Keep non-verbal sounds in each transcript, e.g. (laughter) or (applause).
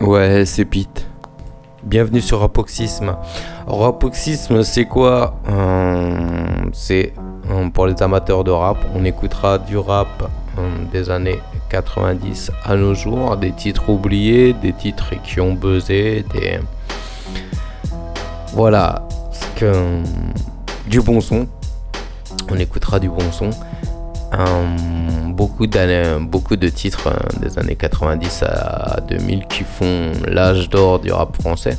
Ouais, c'est Pete. Bienvenue sur Rapoxisme. Rapoxisme, c'est quoi euh, C'est euh, pour les amateurs de rap. On écoutera du rap euh, des années 90 à nos jours, des titres oubliés, des titres qui ont buzzé, des. Voilà, du bon son. On écoutera du bon son. Beaucoup, beaucoup de titres des années 90 à 2000 qui font l'âge d'or du rap français.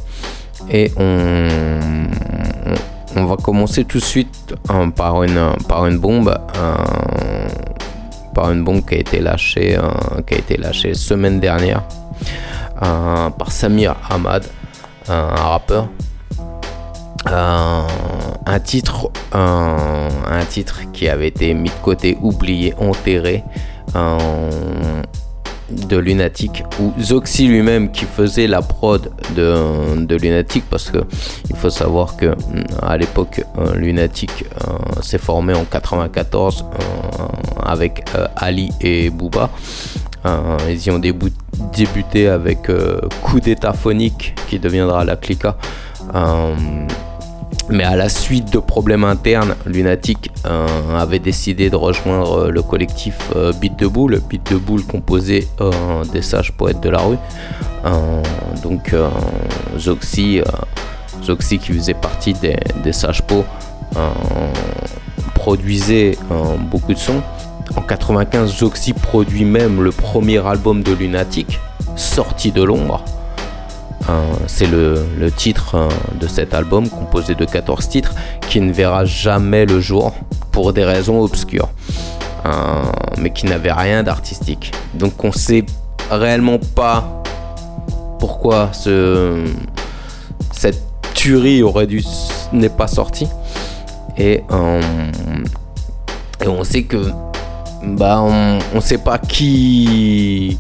Et on, on, va commencer tout de suite par, une, par une bombe. par une bombe qui a été lâchée, qui a été lâchée semaine dernière par Samir Ahmad, un rappeur un, titre, un, titre qui avait été mis de côté, oublié, enterré. de Lunatic ou Zoxy lui-même qui faisait la prod de, Lunatic parce que il faut savoir que à l'époque euh, Lunatic euh, s'est formé en 94 euh, avec Ali et Booba ils y ont débuté avec Coup d'état phonique qui deviendra la Clica mais à la suite de problèmes internes, Lunatic euh, avait décidé de rejoindre euh, le collectif euh, Beat de Boule, Beat de Boule composé des sages poètes de la rue. donc Zoxy, qui faisait partie des, sages pots, produisait beaucoup de sons. En 95, Zoxy produit même le premier album de Lunatic, sorti de l'ombre. C'est le, titre euh, de cet album, composé de 14 titres, qui ne verra jamais le jour pour des raisons obscures, euh, mais qui n'avait rien d'artistique. Donc on sait réellement pas pourquoi ce, cette tuerie aurait dû n'est pas sortie. Et, euh, et, on sait que bah on, on sait pas qui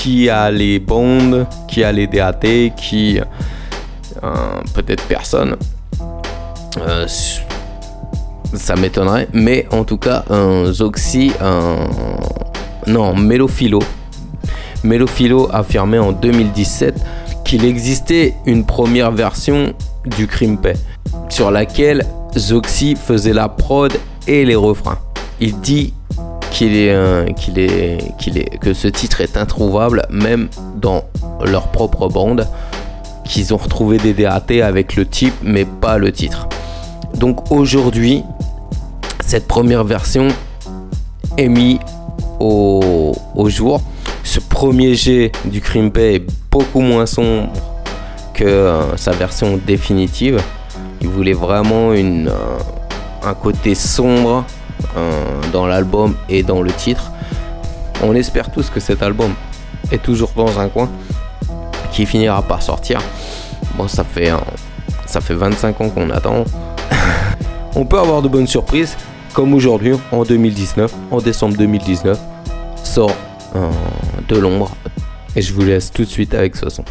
qui a les bonds, qui a les DAT, qui. Euh, peut-être personne. Euh, ça m'étonnerait. Mais en tout cas, un Zoxy. Non, Melophilo. Melophilo affirmé en 2017 qu'il existait une première version du Crimpé sur laquelle Zoxy faisait la prod et les refrains. Il dit qu'il est, qu'il est, qu'il est, que ce titre est introuvable même dans leur propre bande, qu'ils ont retrouvé des DAT avec le type mais pas le titre. Donc aujourd'hui, cette première version est mise au, jour. Ce premier jet du Crimpé est beaucoup moins sombre que euh, sa version définitive. Il voulait vraiment une, euh, un côté sombre euh, dans l'album et dans le titre. On espère tous que cet album est toujours dans un coin, qui finira par sortir. Bon, ça fait, ça fait 25 ans qu'on attend. (laughs) On peut avoir de bonnes surprises, comme aujourd'hui, en 2019, en décembre 2019, sort euh, de l'ombre. Et je vous laisse tout de suite avec ce son.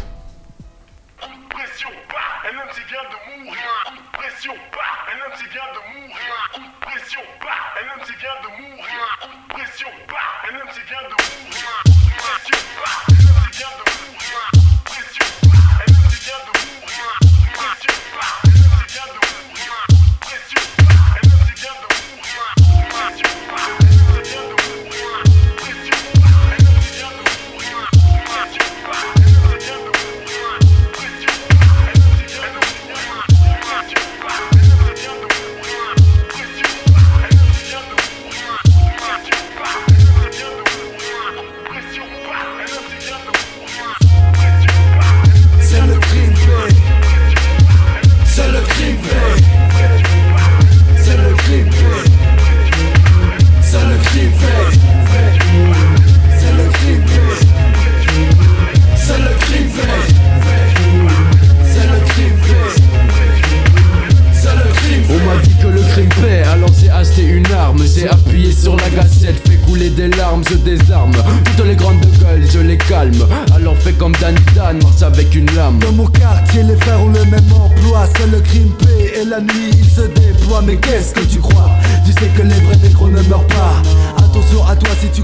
La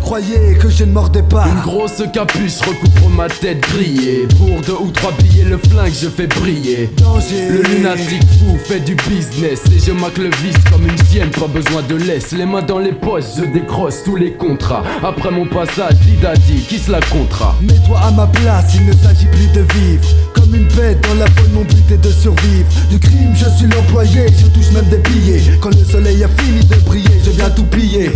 croyais que je ne mordais pas. Une grosse capuche recouvre ma tête grillée. Pour deux ou trois billets, le flingue je fais briller. Danger. Le lunatique fou fait du business et je macle le vice comme une sienne, pas besoin de laisse. Les mains dans les poches, je décroche tous les contrats. Après mon passage, Dida dit qui se la comptera? Mets-toi à ma place, il ne s'agit plus de vivre. Comme une bête dans la folle, mon but est de survivre. Du crime, je suis l'employé, je touche même des billets. Quand le soleil a fini de briller, je viens tout piller.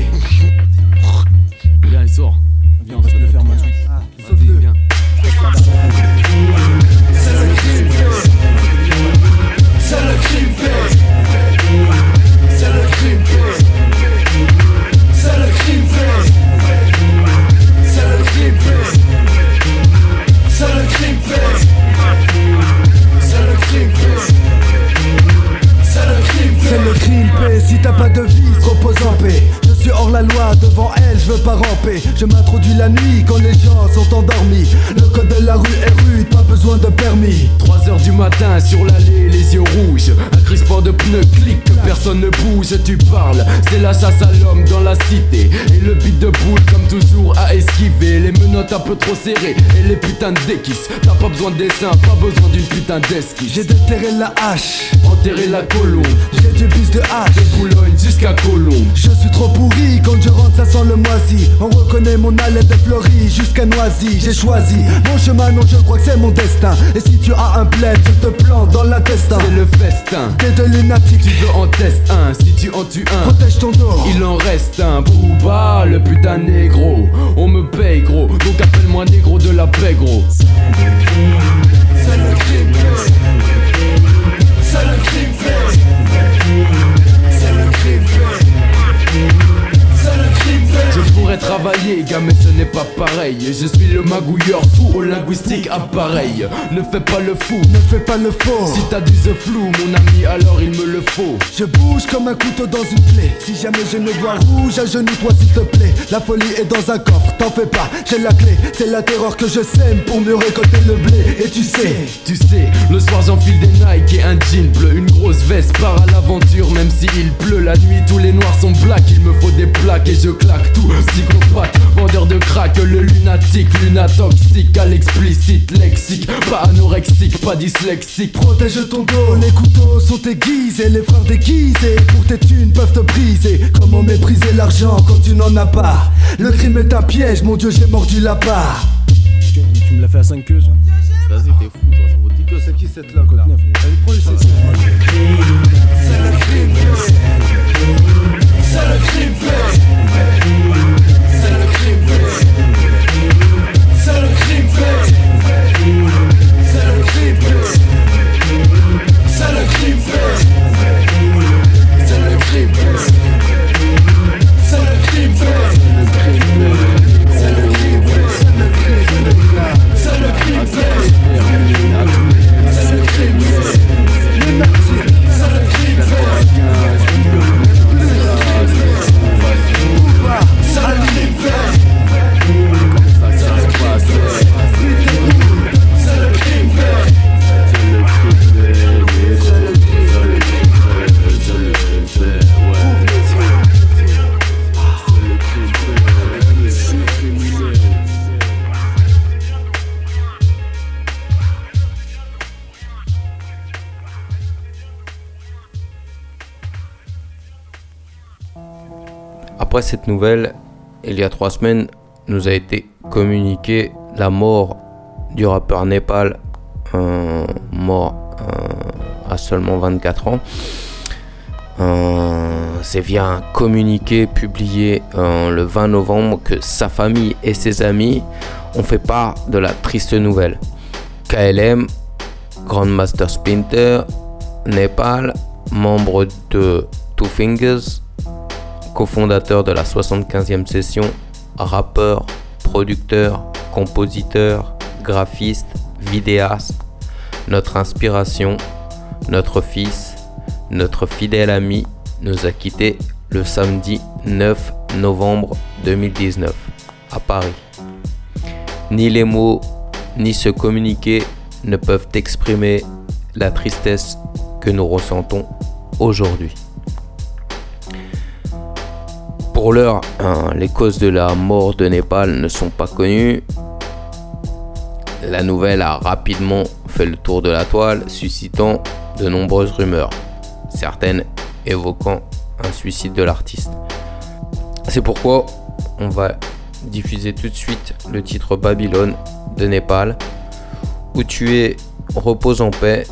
Si t'as pas de vie, repose en paix. Je suis hors la loi, devant elle, je veux pas ramper. Je m'introduis la nuit quand les gens sont endormis. Le code de la rue est rude, pas besoin de permis. 3 heures du matin sur l'allée, les yeux rouges. Un crispant de pneus que personne ne bouge. Tu parles, c'est la chasse à l'homme dans la cité. Et le beat de boule, comme toujours, à esquiver. Les menottes un peu trop serrées et les putains de déquisses. T'as pas besoin de dessin, pas besoin d'une putain d'esquisse. J'ai déterré la hache, enterré la colombe. j'ai du bis de hache. De Boulogne jusqu'à Colombe. Je suis trop pourri, quand je rentre ça sent le moisi On reconnaît mon haleine de fleurie jusqu'à Noisy J'ai choisi mon chemin, non je crois que c'est mon destin Et si tu as un plaid, je te plante dans l'intestin C'est le festin. T'es de lunatique, Tu veux en test un, si tu en tues un. protège ton dos. Il en reste un. Booba, le putain négro. On me paye gros, donc appelle-moi négro de la paix gros. C'est Travailler, gars, mais ce n'est pas pareil. Je suis le magouilleur fou au linguistique appareil. Ne fais pas le fou ne fais pas le faux. Si t'as du the flou, mon ami, alors il me le faut. Je bouge comme un couteau dans une plaie Si jamais je ne vois rouge, agenouille-toi s'il te plaît. La folie est dans un coffre, t'en fais pas, j'ai la clé. C'est la terreur que je sème pour mieux récolter le blé. Et tu sais, Tu sais, le soir j'enfile des Nike et un jean bleu. Une grosse veste, part à l'aventure même s'il pleut. La nuit tous les noirs sont black, il me faut des plaques et je claque tout Psychopathe, vendeur de crack, le lunatique, lunatoxique À l'explicite, lexique, pas anorexique, pas dyslexique. Protège ton dos Les couteaux sont aiguisés, les frères déguisés Pour tes thunes peuvent te briser. Comment mépriser l'argent quand tu n'en as pas? Le crime est un piège, mon dieu j'ai mordu la part. Tu tu me l'as fait à 5 queues, Vas-y, t'es fou, toi, ça vaut 10 que C'est qui cette là? Là Allez prends le C'est le crime. C'est le crime C'est le crime Cette nouvelle, il y a trois semaines, nous a été communiqué la mort du rappeur Népal, mort euh, à seulement 24 ans. Euh, C'est via un communiqué publié euh, le 20 novembre que sa famille et ses amis ont fait part de la triste nouvelle. KLM, Grandmaster Splinter, Népal, membre de Two Fingers, cofondateur de la 75e session, rappeur, producteur, compositeur, graphiste, vidéaste, notre inspiration, notre fils, notre fidèle ami nous a quittés le samedi 9 novembre 2019 à Paris. Ni les mots, ni ce communiqué ne peuvent exprimer la tristesse que nous ressentons aujourd'hui. Pour l'heure, hein, les causes de la mort de Népal ne sont pas connues. La nouvelle a rapidement fait le tour de la toile, suscitant de nombreuses rumeurs, certaines évoquant un suicide de l'artiste. C'est pourquoi on va diffuser tout de suite le titre Babylone de Népal, où tu es repose en paix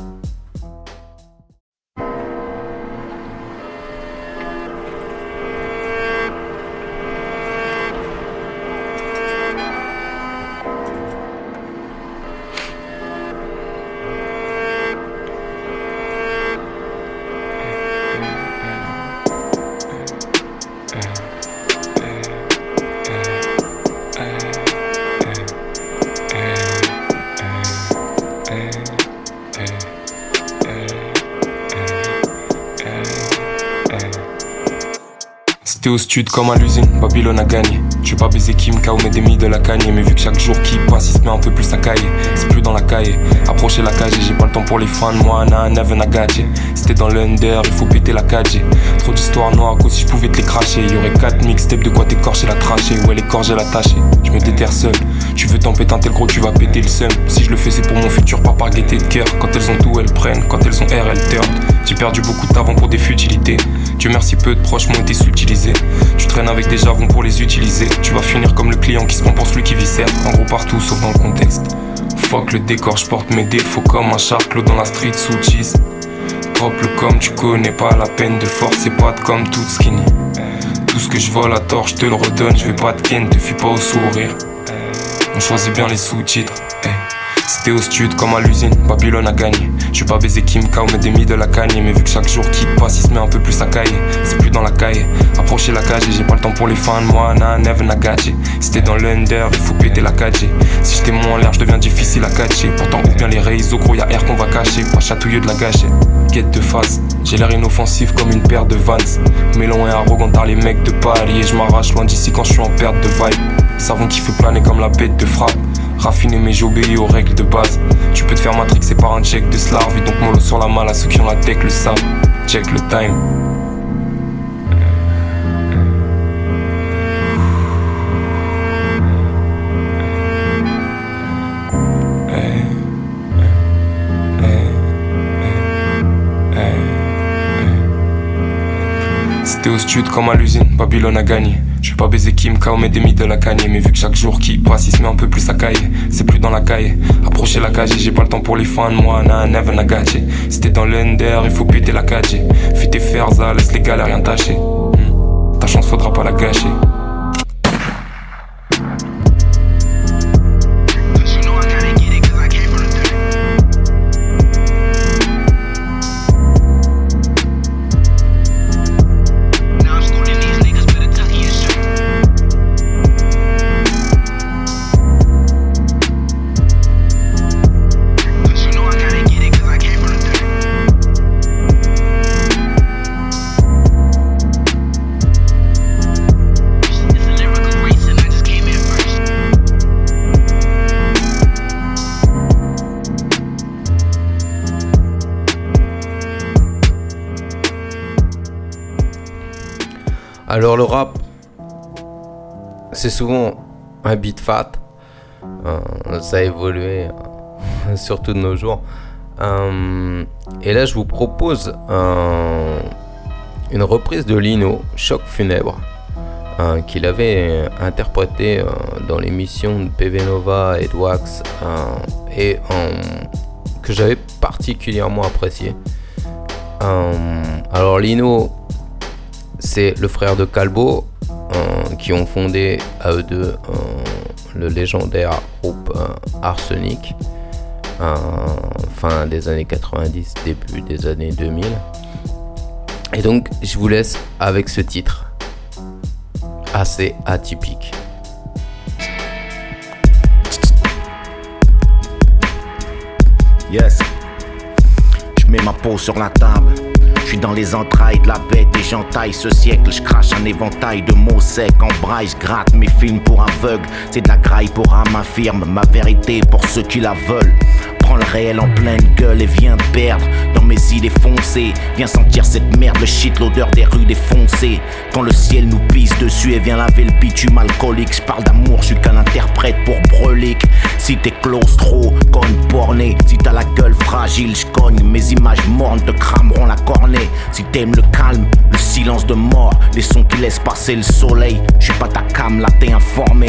comme à l'usine, Babylone a gagné. Tu pas baiser Kim, Kao, mais des de la cagne. Mais vu que chaque jour qui passe, il se met un peu plus à cailler. C'est plus dans la caille. Approcher la cage, j'ai pas le temps pour les fans. Moi, na, never na gadget. C'était dans l'under, il faut péter la cage. Trop d'histoires noires, que si je pouvais te les cracher. Y aurait 4 mixtapes de quoi t'écorcher la trachée. Ouais, l'écorger la tâche. Je me déterre seul. Tu veux t'en péter un tel gros, tu vas péter le seum. Si je le fais, c'est pour mon futur, pas par gaieté de cœur. Quand elles ont tout, elles prennent. Quand elles ont air, elles turn. J'ai perdu beaucoup de pour des futilités. Dieu merci, peu de proches m'ont été subtilisés. Tu traînes avec des jargons pour les utiliser. Tu vas finir comme le client qui se prend pour celui qui viscère. En gros, partout sauf dans le contexte. Fuck le décor, je porte mes défauts comme un charclos dans la street sous cheese. Drop le comme tu connais pas la peine de forcer pas de comme toute skinny. Tout ce que je vole à tort, je te le redonne, je vais pas te ken, te fuis pas au sourire. On choisit bien les sous-titres. C'était au stud comme à l'usine, Babylone a gagné. Je suis pas baisé Kim Kao, mais des de la cagne. Mais vu que chaque jour qui passe, il se met un peu plus à cailler. C'est plus dans la caille. Approcher la cage j'ai pas le temps pour les fans. Moi, na, never na gadget. C'était dans l'under, il faut péter la cage. Si j'étais moins en l'air, je deviens difficile à catcher. Pourtant, ou bien les réseaux, gros, y'a air qu'on va cacher. Pas chatouilleux de la gâcher. Quête de face, j'ai l'air inoffensif comme une paire de vans. Mélon et arrogant par les mecs de Paris. Et je m'arrache loin d'ici quand je suis en perte de vibe. Savon qui fait planer comme la bête de frappe. Raffiner mais j'obéis aux règles de base. Tu peux te faire matrixer par un check de slarve. Et donc mollo sur la malle à ceux qui ont la tech le savent. Check le time. C'était au stud comme à l'usine, Babylone a gagné. Pas baiser Kim Kao mais des de la cagne Mais vu que chaque jour qui passe il se met un peu plus à caille. C'est plus dans la caille. Approcher la cage j'ai pas le temps pour les fans Moi na never na gadget. C'était dans l'under il faut péter la cage Fais tes ça laisse les gars rien tâcher. Hmm. Ta chance faudra pas la gâcher Alors le rap, c'est souvent un beat fat. Euh, ça a évolué, euh, (laughs) surtout de nos jours. Euh, et là, je vous propose une reprise de Lino, Choc funèbre, qu'il avait interprété dans l'émission de PV Nova et de Wax, et que j'avais particulièrement apprécié. alors Lino, c'est le frère de Calbo euh, qui ont fondé à eux deux euh, le légendaire groupe euh, Arsenic fin des années 90, début des années 2000. Et donc je vous laisse avec ce titre assez atypique. Yes, je mets ma peau sur la table je suis dans les entrailles de la bête et j'entaille ce siècle. Je crache un éventail de mots secs en braille. Je gratte mes films pour aveugles. C'est de la graille pour âme infirme. Ma vérité pour ceux qui la veulent. Prends le réel en pleine gueule et viens perdre dans mes idées foncées. Viens sentir cette merde, le shit, l'odeur des rues défoncées. Quand le ciel nous pisse dessus et vient laver le bitume alcoolique. J'parle d'amour, je suis qu'un interprète pour brelique. Si t'es claustro, conne porné. Si t'as la gueule fragile, j'cogne. Mes images mornes te crameront la cornée. Si t'aimes le calme, le silence de mort, les sons qui laissent passer le soleil. Je suis pas ta cam, là t'es informé.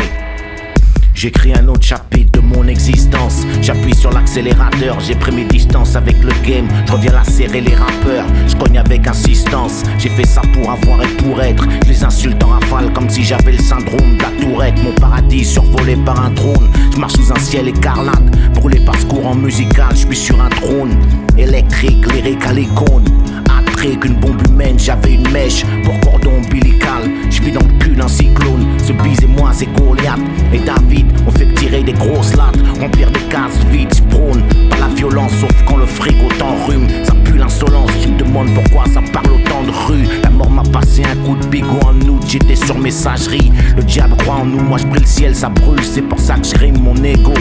J'écris un autre chapitre de mon existence. J'appuie sur l'accélérateur, j'ai pris mes distances avec le game. Je reviens la serrer les rappeurs, je cogne avec insistance. J'ai fait ça pour avoir et pour être. Je les insulte en rafale comme si j'avais le syndrome de la tourette. Mon paradis survolé par un drone. Je marche sous un ciel écarlate. Pour les parcours en musical, je suis sur un trône. Électrique, lyrique à l'icône qu'une bombe humaine, j'avais une mèche pour cordon ombilical. Je dans le cul d'un cyclone, ce bise et moi c'est Goliath. Et David, on fait tirer des grosses lattes, remplir des cases vides, prône pas la violence, sauf quand le fric autant rhume. Ça pue l'insolence, je me demande pourquoi ça parle autant de rue. La mort m'a passé un coup de bigot en août, j'étais sur messagerie. Le diable croit en nous, moi je prie le ciel, ça brûle, c'est pour ça que je rime mon ego.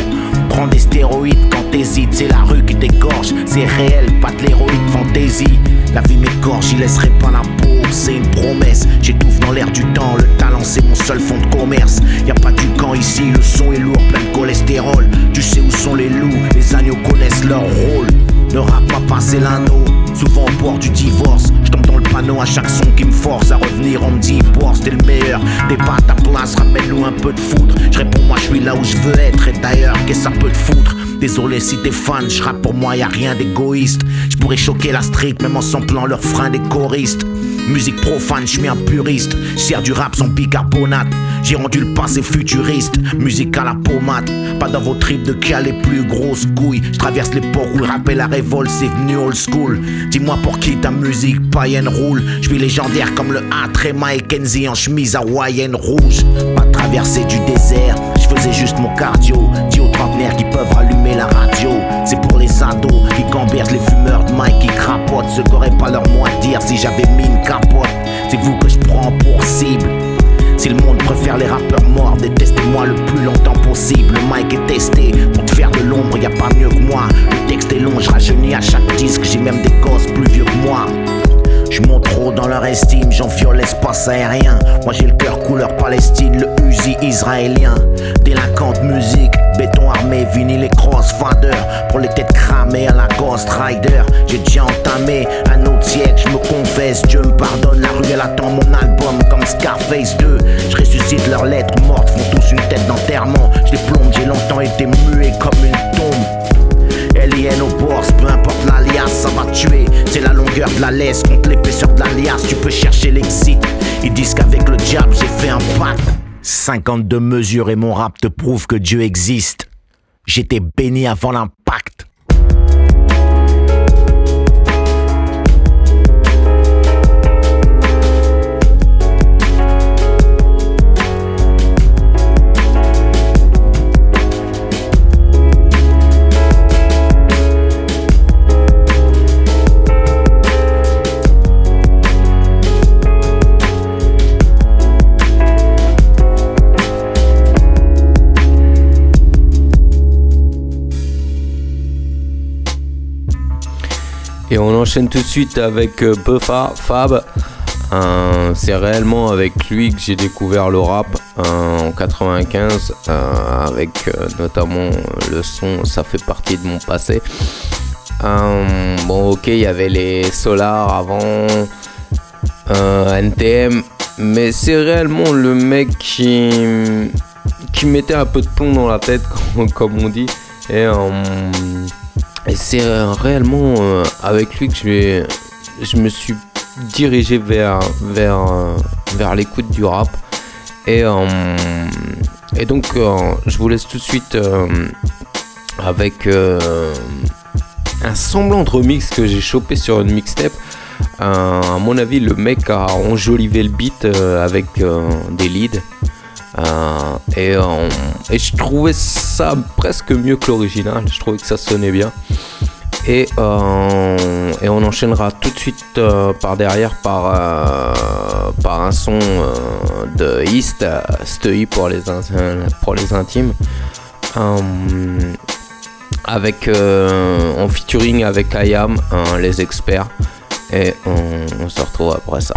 Prends des stéroïdes quand t'hésites, c'est la rue qui t'égorge, c'est réel, pas de l'héroïque fantaisie. La vie m'égorge, j'y laisserai pas la peau, c'est une promesse. J'étouffe dans l'air du temps, le talent c'est mon seul fond de commerce. Y a pas du camp ici, le son est lourd, plein de cholestérol. Tu sais où sont les loups, les agneaux connaissent leur rôle. Ne rap pas passer l'anneau, souvent au bord du divorce. Je tombe dans le panneau à chaque son qui me force à revenir. On me dit, boire, t'es le meilleur. Des pas à ta place, rappelle-nous un peu de foudre. Je réponds, moi je suis là où je veux être. Et d'ailleurs, qu'est-ce que ça peut te foutre? Désolé si t'es fan, je pour moi, y a rien d'égoïste. Je pourrais choquer la street, même en samplant leurs freins des choristes. Musique profane, je un puriste. Sers du rap sans bicarbonate. J'ai rendu le passé futuriste. Musique à la pommade. Pas dans vos tripes de qui a les plus grosses couilles. Je traverse l'époque où le rap et la révolte c'est venu old school. Dis-moi pour qui ta musique païenne roule. Je suis légendaire comme le A, et Kenzie en chemise hawaïenne rouge. Pas traversé du désert, je faisais juste mon cardio. Dis aux trentenaires qui peuvent rallumer la radio. C'est pour les ados qui gambergent les fumeurs de Mike qui crapotent. Ce qu'aurait pas leur mot à dire si j'avais mis une capote. C'est vous que je prends pour cible. Si le monde préfère les rappeurs morts, détestez-moi le plus longtemps possible. Le mic est testé pour te faire de l'ombre, y a pas mieux que moi. Le texte est long, je rajeunis à chaque disque, j'ai même des gosses plus vieux que moi. Je monte trop dans leur estime, j'en viole l'espace aérien. Moi j'ai le cœur couleur Palestine, le Uzi israélien. Délinquante musique, béton armé, vinyle et crossfader. Pour les têtes cramées à la Ghost Rider. J'ai déjà entamé un autre siècle, je me confesse, Dieu me pardonne. La rue elle attend mon album comme Scarface 2. Je ressuscite leurs lettres mortes, font tous une tête d'enterrement. Je les plombe, j'ai longtemps été muet comme une tombe. Alien au boss, peu importe l'alias, ça va tuer. C'est la longueur de la laisse contre l'épaisseur de l'alias. Tu peux chercher l'exit. Ils disent qu'avec le diable, j'ai fait un pacte. 52 mesures et mon rap te prouve que Dieu existe. J'étais béni avant l'impact. Et on enchaîne tout de suite avec euh, Buffa Fab. c'est réellement avec lui que j'ai découvert le rap en 95, euh, avec euh, notamment le son Ça fait partie de mon passé. bon, ok, il y avait les Solar avant, NTM, mais c'est réellement le mec qui, qui mettait un peu de plomb dans la tête, (laughs) comme, on dit. Et et c'est euh, réellement euh, avec lui que je, je me suis dirigé vers, vers, euh, vers l'écoute du rap. Et, et donc, je vous laisse tout de suite avec un semblant de remix que j'ai chopé sur une mixtape. à mon avis, le mec a enjolivé le beat avec des leads. Et, et, je trouvais ça presque mieux que l'original. Je trouvais que ça sonnait bien. Et, euh, on enchaînera tout de suite euh, par derrière par, euh, par un son de East, Steuy pour les, intimes. avec en featuring avec IAM, les experts. Et on, on se retrouve après ça.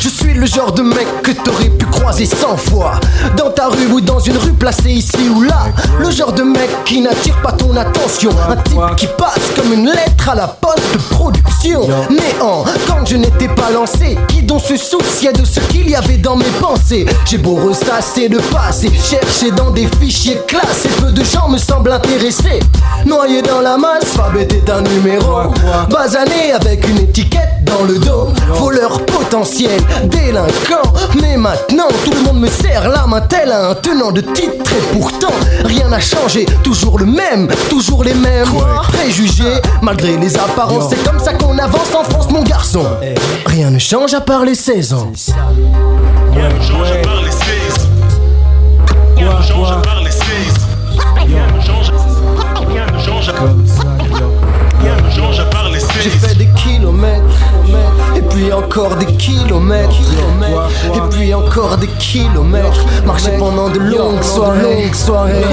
Je suis le genre de mec que t'aurais pu croiser 100 fois. Dans ta rue ou dans une rue placée ici ou là. Le genre de mec qui n'attire pas ton attention. Un type qui passe comme une lettre à la poste de production. Néant, quand je n'étais pas lancé Qui donc se souciait de ce qu'il y avait dans mes pensées? J'ai beau ressasser le passé Chercher dans des fichiers classés. Peu de gens me semblent intéressés. Noyé dans la masse, Fab était un numéro Avec une étiquette dans le dos. Voleur potentiel, délinquant. Mais maintenant tout le monde me serre la main tel un tenant de titre. Et pourtant rien n'a changé, toujours le même, toujours les mêmes. Préjugés Malgré les apparences, c'est comme ça qu'on avance en France mon garçon. Rien ne change à part les 16 ans Rien ne change à part les 16 Rien ne change à part les 16 Rien ne change Rien ne change à Rien J'ai fait des kilomètres et puis encore des kilomètres, et puis encore des kilomètres. Marcher pendant de longues soirées, soirées.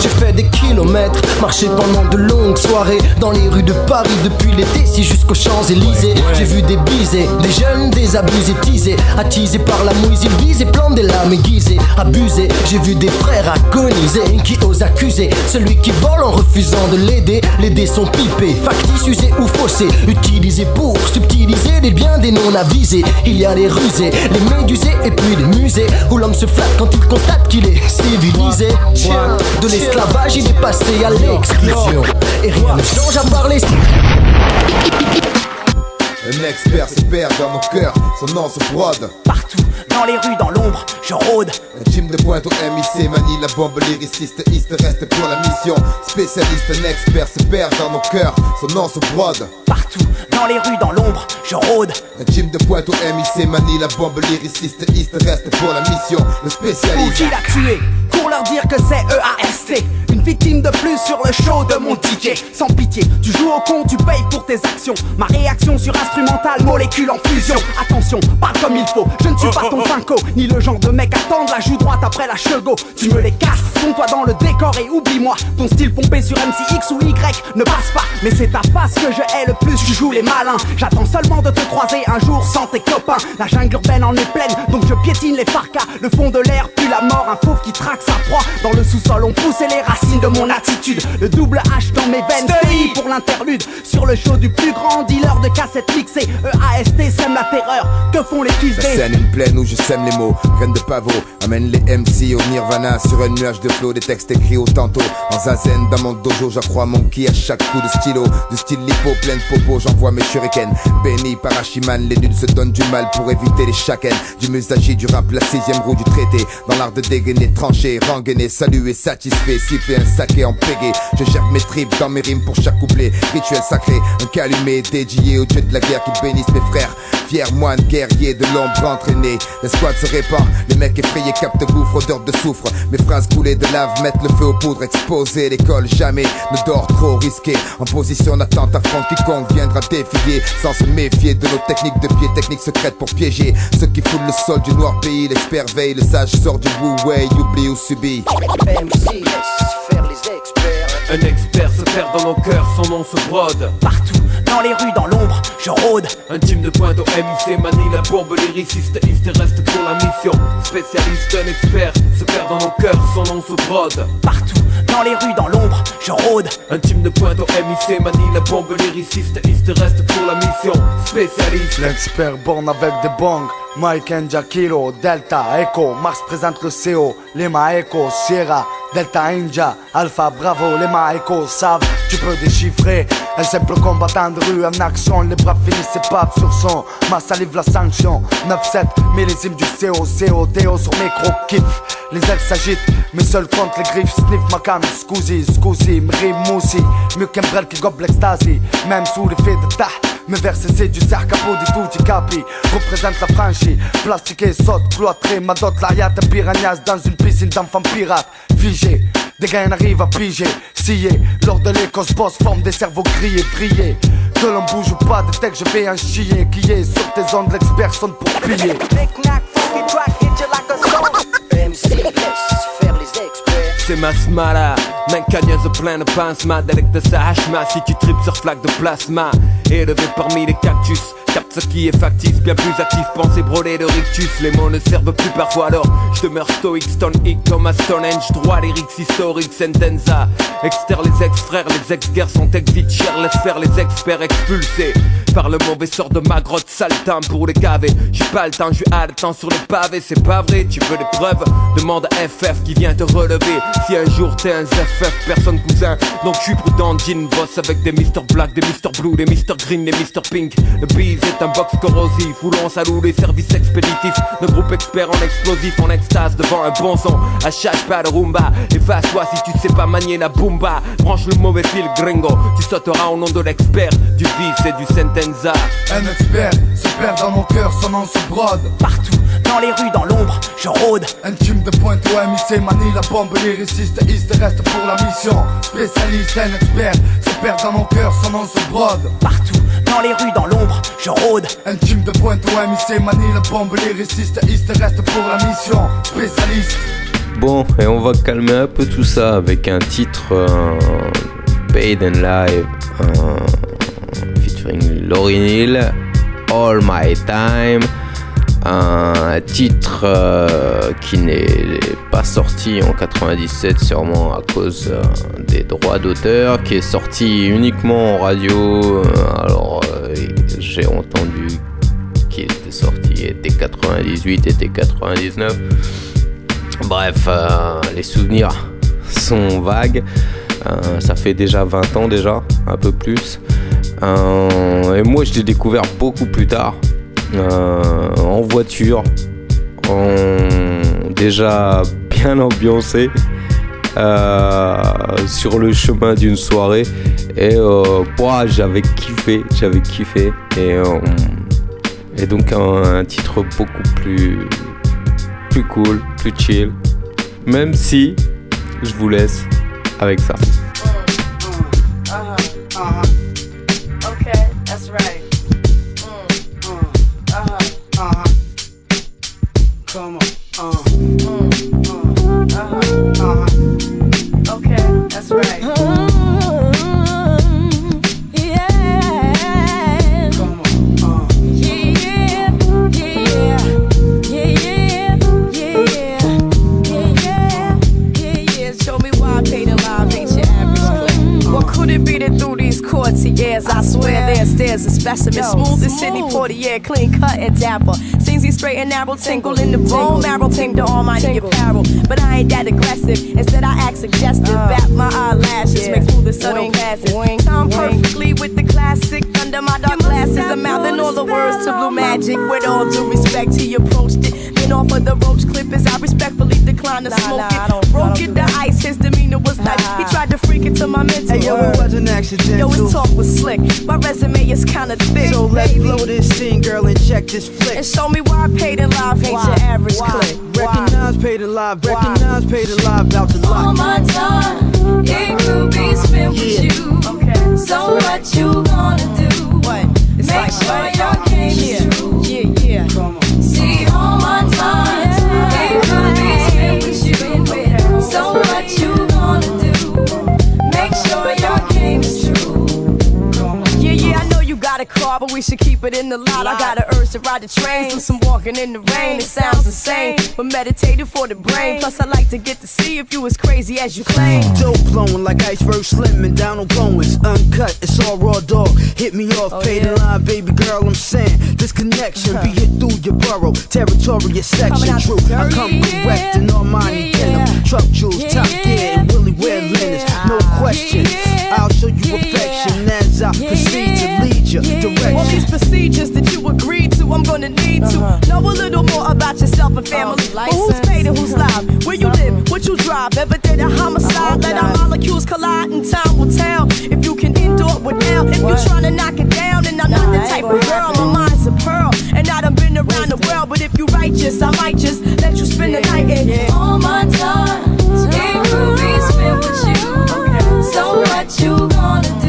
J'ai fait des kilomètres, marché pendant de longues soirées dans les rues de Paris depuis l'été si jusqu'aux Champs-Élysées. J'ai vu des bisés, des jeunes désabusés, teasés, attisés par la mouise, ils visent et plantent des lames aiguisées, abusés. J'ai vu des frères agoniser qui osent accuser celui qui vole en refusant de l'aider. Les dés sont pipés, factices, usés ou faussés, utilisés pour subtiliser les biens des non-avisés. Il y a les rusés, les médusés et puis les musées où l'homme se flatte quand il constate qu'il est civilisé. De l'esclavage, il est passé à l'exclusion. Et rien ne change à parler. Un expert se perd dans mon cœur, son nom se brode. Partout, dans les rues, dans l'ombre, je rôde. Un team de pointe au MIC, manie la bombe lyriciste, East reste pour la mission. Spécialiste, un expert se perd dans mon cœur, son nom se brode. Partout, dans les rues, dans l'ombre, je rôde. Un team de pointe au MIC, manie la bombe lyriciste, East reste pour la mission. Le spécialiste. Qui l'a tué pour leur dire que c'est EAST Une victime de plus sur le show de mon DJ Sans pitié, tu joues au con, tu payes pour tes actions Ma réaction sur instrumental, molécule en fusion. Attention, parle comme il faut, je ne suis pas ton pinko Ni le genre de mec à tendre la joue droite après la chego. Tu me les casses, fonds-toi dans le décor et oublie-moi. Ton style pompé sur MCX ou Y ne passe pas. Mais c'est ta face que je hais le plus, tu joues les malins. J'attends seulement de te croiser un jour sans tes copains. La jungle urbaine en est pleine, donc je piétine les farcas. Le fond de l'air pue la mort, un fauve qui traque sa proie. Dans le sous-sol on pousse les racines de mon attitude. Le double H dans mes veines, pays pour l'interlude. Sur le show du plus grand dealer de cassettes mixées EAST sème la terreur, que font les fils La scène une plaine où je sème les mots, graines de pavot Amène les MC au nirvana sur un nuage de flots Des textes écrits au tantôt, en zazen dans mon dojo J'accrois mon ki à chaque coup de stylo. Du style lipo, plein de popo, j'envoie mes shurikens. Béni par Hachiman, les nuls se donnent du mal pour éviter les chakens Du musashi, du rap, la sixième roue du traité. Dans l'art de dégainer, trancher, rengainé, saluer, satisfait Siffler un saké en pégé Je gère mes tripes dans mes rimes pour chaque couplet. Rituel sacré, un calumet dédié au dieu de la guerre qui bénisse mes frères. Fier moine guerrier de l'ombre entraîné L'escouade se répand, les mecs effrayés captent gouffre, odeur de soufre. Mes phrases coulées de lave mettent le feu aux poudres exposées L'école jamais ne dort trop risqué En position d'attente affronte quiconque viendra défier. Sans se méfier de nos techniques de pied, techniques secrètes pour piéger. Ceux qui foulent le sol du noir pays, l'expert veille. Le sage sort du wu-way, oublie ou subit. MC, faire les experts. Un expert se perd dans nos cœurs, son nom se brode. Partout, dans les rues, dans l'ombre, je rôde Un team de pointe au MIC manie la bombe lyriciste, East reste pour la mission. Spécialiste, un expert se perd dans nos cœurs, son nom se brode. Partout, dans les rues, dans l'ombre, je rôde Un team de pointe au MIC manie la bombe lyriciste, East reste pour la mission. Spécialiste. L'expert born avec des bongs Mike India Kilo, Delta, Echo Mars présente le CO, Lima Echo, Sierra Delta India, Alpha Bravo, Lima Echo savent, tu peux déchiffrer. Un simple combattant de rue en action, les bras finissent et paf sur son. Ma salive la sanction, 9-7, millésime du CO, CO, Théo sur micro, kiff Les ailes s'agitent, mais seul compte les griffes, sniff ma cam, scusi, scusi, m'rime moussi Mieux qu'un brel qui gobe l'extasie, même sous l'effet de tah mes versets c'est du capot du tout capi. Représente la franchise. Plastiqué, saute, cloîtré Ma dot l'ariat un piranhas dans une piscine d'enfants pirates. Figé des gars arrivent à piger, scier Lors de l'écosse boss forme des cerveaux grillés, vrillés. Que l'on bouge ou pas, de texte je vais en chier. Qui est sur tes ondes, l'expert sonne pour piller smala Mec cagneuse plein de pincements Délecte sa hachma si tu tripes sur flaque de plasma. Élevé parmi les cactus. Capte ce qui est factice, bien plus actif, pensée brûlée de rictus. Les mots ne servent plus parfois alors Je demeure stoïque, stone hic comme Stonehenge. Droit lyrics historiques, sentenza. Exter les ex-frères, les ex-guerres sont exit chers. Laisse faire les experts expulsés Par le mauvais sort de ma grotte, temps pour les caver J'ai pas le temps, je suis haletant sur le pavé C'est pas vrai, tu veux des preuves? Demande à FF qui vient te relever. Si un jour t'es un FF, personne cousin. Donc je suis prudent, jean boss avec des Mr Black, des Mr Blue, des Mr Green, des Mr Pink. Le bise est un box corrosif où l'on les services expéditifs. Le groupe expert en explosif, en extase devant un bon son. À chaque pas de rumba Efface-toi si tu sais pas manier la boomba. Branche le mauvais fil gringo Tu sauteras au nom de l'expert Du vif et du Un expert se perd dans mon cœur, son nom se brode. Partout, dans les rues, dans l'ombre, je rôde. Un team de pointe au MIC manie la bombe lyriciste East reste pour la mission. Spécialiste, un expert se perd dans mon cœur, son nom se brode. Partout, dans les rues, dans l'ombre, je rôde. Un team de pointe au MIC manie la bombe lyriciste East reste pour la mission. Spécialiste. Bon, et on va calmer un peu tout ça avec un titre euh, Paid and Live euh, featuring Lauryn Hill, All My Time. Un titre euh, qui n'est pas sorti en 97 sûrement à cause euh, des droits d'auteur, qui est sorti uniquement en radio. Euh, alors j'ai entendu qu'il était sorti était 98, était 99. Bref, les souvenirs sont vagues. Ça fait déjà 20 ans déjà, un peu plus. Euh, et moi je l'ai découvert beaucoup plus tard, euh, en voiture, en déjà bien ambiancé. euh, sur le chemin d'une soirée. Et j'avais kiffé j'avais kiffé. Et, et donc un, titre beaucoup plus plus cool plus chill. Même si je vous laisse avec ça Come on, uh. Uh-huh. There's a specimen, smooth as Sidney Portier, clean cut and dapper. Seems he straight and narrow, tingle in the bone marrow, pink to all my apparel. But I ain't that aggressive. Instead I act suggestive, bat my eyelashes, make through the subtle passes. Time perfectly with the classic the words to blue magic. With all due respect, he approached it. Been off of the roach clip as I respectfully declined to smoke it. Broke it, the ice, his demeanor was nice. He tried to freak it to my mental. Hey, yo, it wasn't accidental. Yo, his talk was slick. My resume is kinda thick. So let's baby. blow this scene, girl, and check this flick. And show me why I paid in live ain't your average clip. Recognize, paid in live, recognize, paid in live, about to lock. All my time, it could be spent with you. Okay. So what you gonna do? What? It's Make like sure right. your game yeah. Yeah, yeah. See all my time, it could be spent with you. So car, but we should keep it in the lot. I got an urge to ride the train, do some walking in the rain. It sounds insane, but meditative for the brain. Plus, I like to get to see if you as crazy as you claim. Dope blowing like ice iceberg slim and Donald Goins. Uncut, it's all raw dog. Hit me off, Oh, pay yeah. the line, baby girl. I'm saying this connection be hit through your borough, territory, section. True, I come correct in Armani yeah, denim, truck jewels, Yeah, top gear, and Willie wear yeah, linens. yeah. No question, I'll show you affection as I proceed to lead you All these procedures that you agreed to, I'm gonna need to know a little more about yourself and family. But who's paid and who's live? Where you live? What you drive? Ever did a homicide? Let our molecules collide and time will tell if you can endure without. If you tryna knock it down, and I'm not the type of girl. My mind's a pearl, and I done been around the world. But if you righteous, I might just let you spend the night in. All my time, it could be spent with you. So what you gonna do?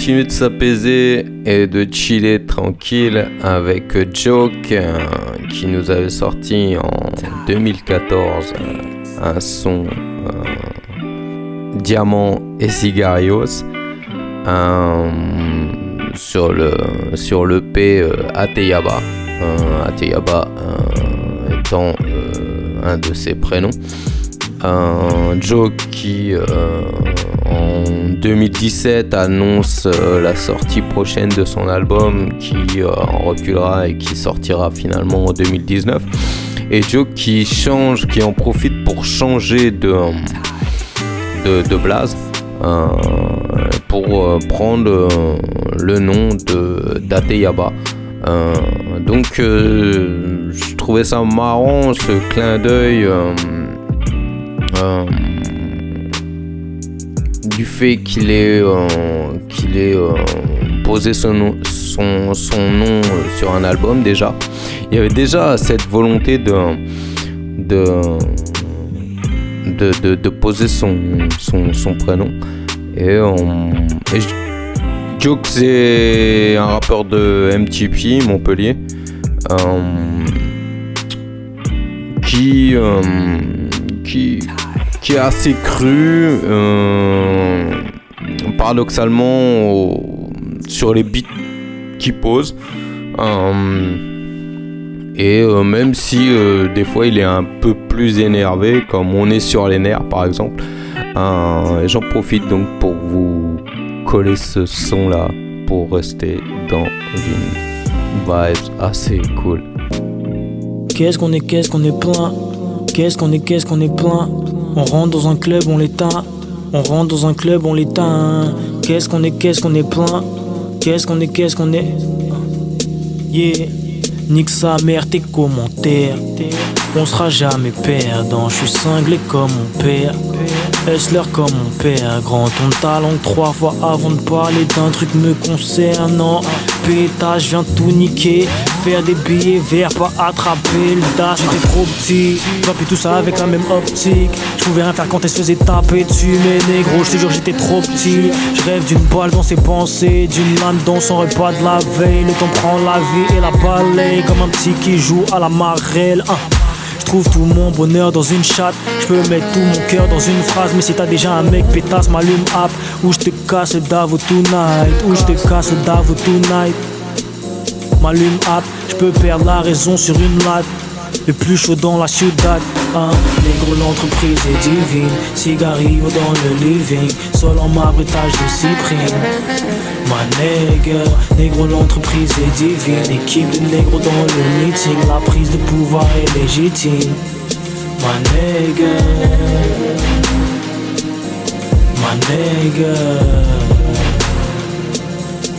De s'apaiser et de chiller tranquille avec Joke euh, qui nous avait sorti en 2014 euh, un son euh, Diamant et Cigarios sur le sur le P Ateyaba. Ateyaba étant un de ses prénoms. Un Joe qui euh, en 2017 annonce euh, la sortie prochaine de son album qui euh, en reculera et qui sortira finalement en 2019. Et Joe qui change, qui en profite pour changer de, de, de blaze euh, pour prendre le nom de d'Ateyaba. Donc je trouvais ça marrant ce clin d'œil euh, du fait qu'il ait, euh, qu'il ait euh, posé son, nom- son, son nom sur un album déjà. Il y avait déjà cette volonté de, de, de, de- poser son, son, son prénom. Et, et Joke, c'est un rappeur de MTP, Montpellier, qui, qui, qui est assez cru, euh, paradoxalement, sur les beats qu'il pose. Euh, et euh, même si des fois il est un peu plus énervé, comme on est sur les nerfs par exemple, j'en profite donc pour vous coller ce son là pour rester dans une vibe assez cool. Qu'est-ce qu'on est, qu'est-ce qu'on est plein? Qu'est-ce qu'on est, qu'est-ce qu'on est plein? On rentre dans un club, on l'éteint. On rentre dans un club, on l'éteint. Qu'est-ce qu'on est, qu'est-ce qu'on est plein Qu'est-ce qu'on est, qu'est-ce qu'on est? Yeah, nique sa mère tes commentaires. On sera jamais perdant, je suis cinglé comme mon père. Est-ce l'heure comme mon père? Grand ton talent trois fois avant de parler d'un truc me concernant Pétage, viens tout niquer Faire des billets verts, pas attraper le dash J'étais trop petit, j'ai tout ça avec la même optique Je pouvais rien faire quand elle se faisait taper dessus Mais négro, je te jure j'étais trop petit Je rêve d'une balle dans ses pensées D'une lame dans son repas de la veille Le temps prend la vie et la balaye Comme un petit qui joue à la marelle hein. Je trouve tout mon bonheur dans une chatte. Je peux mettre tout mon cœur dans une phrase. Mais si t'as déjà un mec pétasse, m'allume app. Ou je te casse Davo tonight. Ou je te casse Davo tonight. M'allume app. Je peux perdre la raison sur une latte. Le plus chaud dans la ciudad. Hein. Négro, l'entreprise est divine. Cigarillo dans le living. Sol en marbre, de cyprine. Ma nègre, négro l'entreprise est divine Équipe de négro dans le meeting La prise de pouvoir est légitime Ma nègre Ma nègre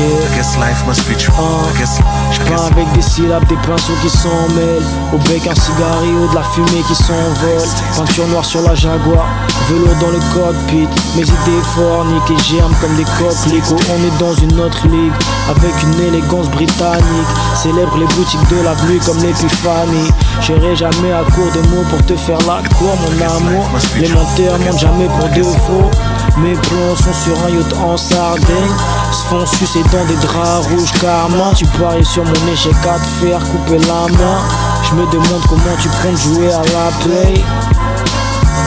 Yeah. guess life must be true. I guess, Je peins avec des syllabes, des pinceaux qui s'en mêlent. Au bec un cigarillo, de la fumée qui s'envole. Peinture noire sur la Jaguar, vélo dans le cockpit. Mes idées forniques et germent comme des coquelicots On est dans une autre ligue, avec une élégance britannique. Célèbre les boutiques de l'avenue comme l'épiphanie. J'irai jamais à court de mots pour te faire la cour mon amour. Les menteurs mentent jamais pour de faux mes plans sont sur un yacht en Sardaigne Se font sucer dans des draps rouges karma. Tu paries sur mon échec à te faire couper la main. Je me demande comment tu comptes jouer à la play.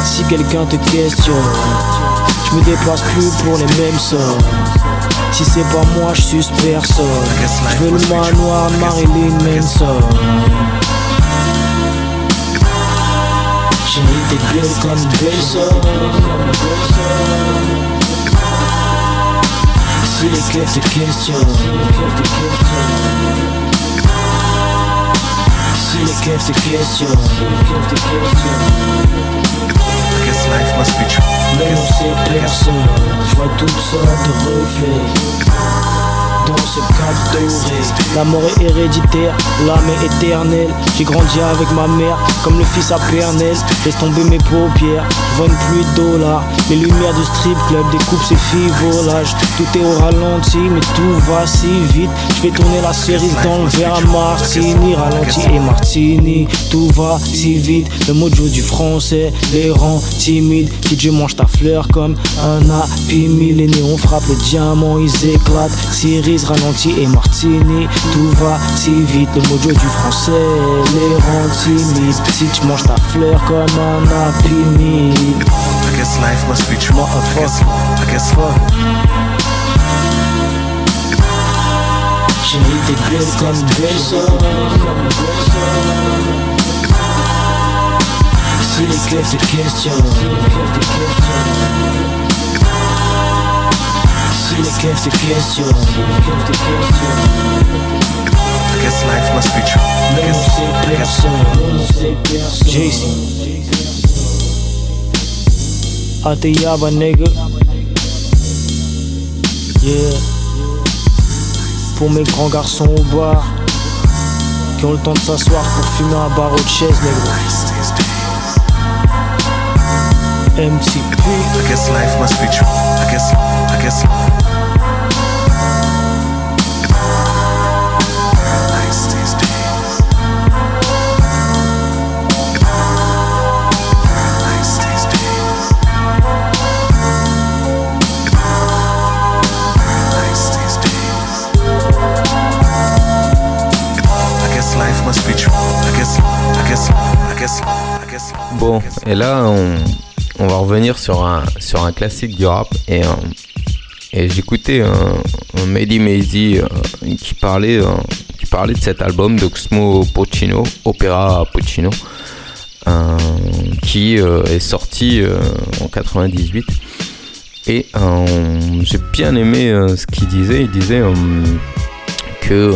Si quelqu'un te questionne Je me déplace plus pour les mêmes sommes. Si c'est pas moi je suis personne. Je veux le manoir Marilyn Manson. J'ai des gueules comme une Si les keufs te questionnent Si les keufs te questionnent life must be true. Mais on sait personne, je vois toutes sortes de reflets dans ce cadre doré. La mort est héréditaire, l'âme est éternelle. J'ai grandi avec ma mère, comme le fils à Pernel. Laisse tomber mes paupières, vois une pluie de dollars. Les lumières du strip club découpent ces filles volages. Tout est au ralenti, mais tout va si vite. Je fais tourner la cerise dans le verre à martini. Ralenti et martini, tout va si vite. Le mojo du français les rend timides. Si Dieu mange ta fleur comme un apimi. Les néons frappent le diamant, ils éclatent. Cerise, ralenti et martini, tout va si vite. Le mojo du français les rend timides. Si tu manges ta fleur comme un apimi. I guess life must be true. I guess, I guess what? Chérie, t'es belle comme une belle sœur. Si les keufs te questionnent, si les keufs te questionnent, I guess life must be true. I guess, I guess. JC. Ateyaba, nigga. Yeah. Pour mes grands garçons au bar qui ont le temps de s'asseoir pour fumer un barreau de chaise, nigga. MTP. I guess life must be true. I guess, Bon, et là, on, on va revenir sur un, sur un classique du rap. Et, euh, et j'écoutais un, un Mehdi Maizy euh, qui, parlait, euh, qui parlait de cet album d'Oxmo Puccino, Opéra Puccino, euh, qui est sorti en 98. Et j'ai bien aimé ce qu'il disait. Il disait que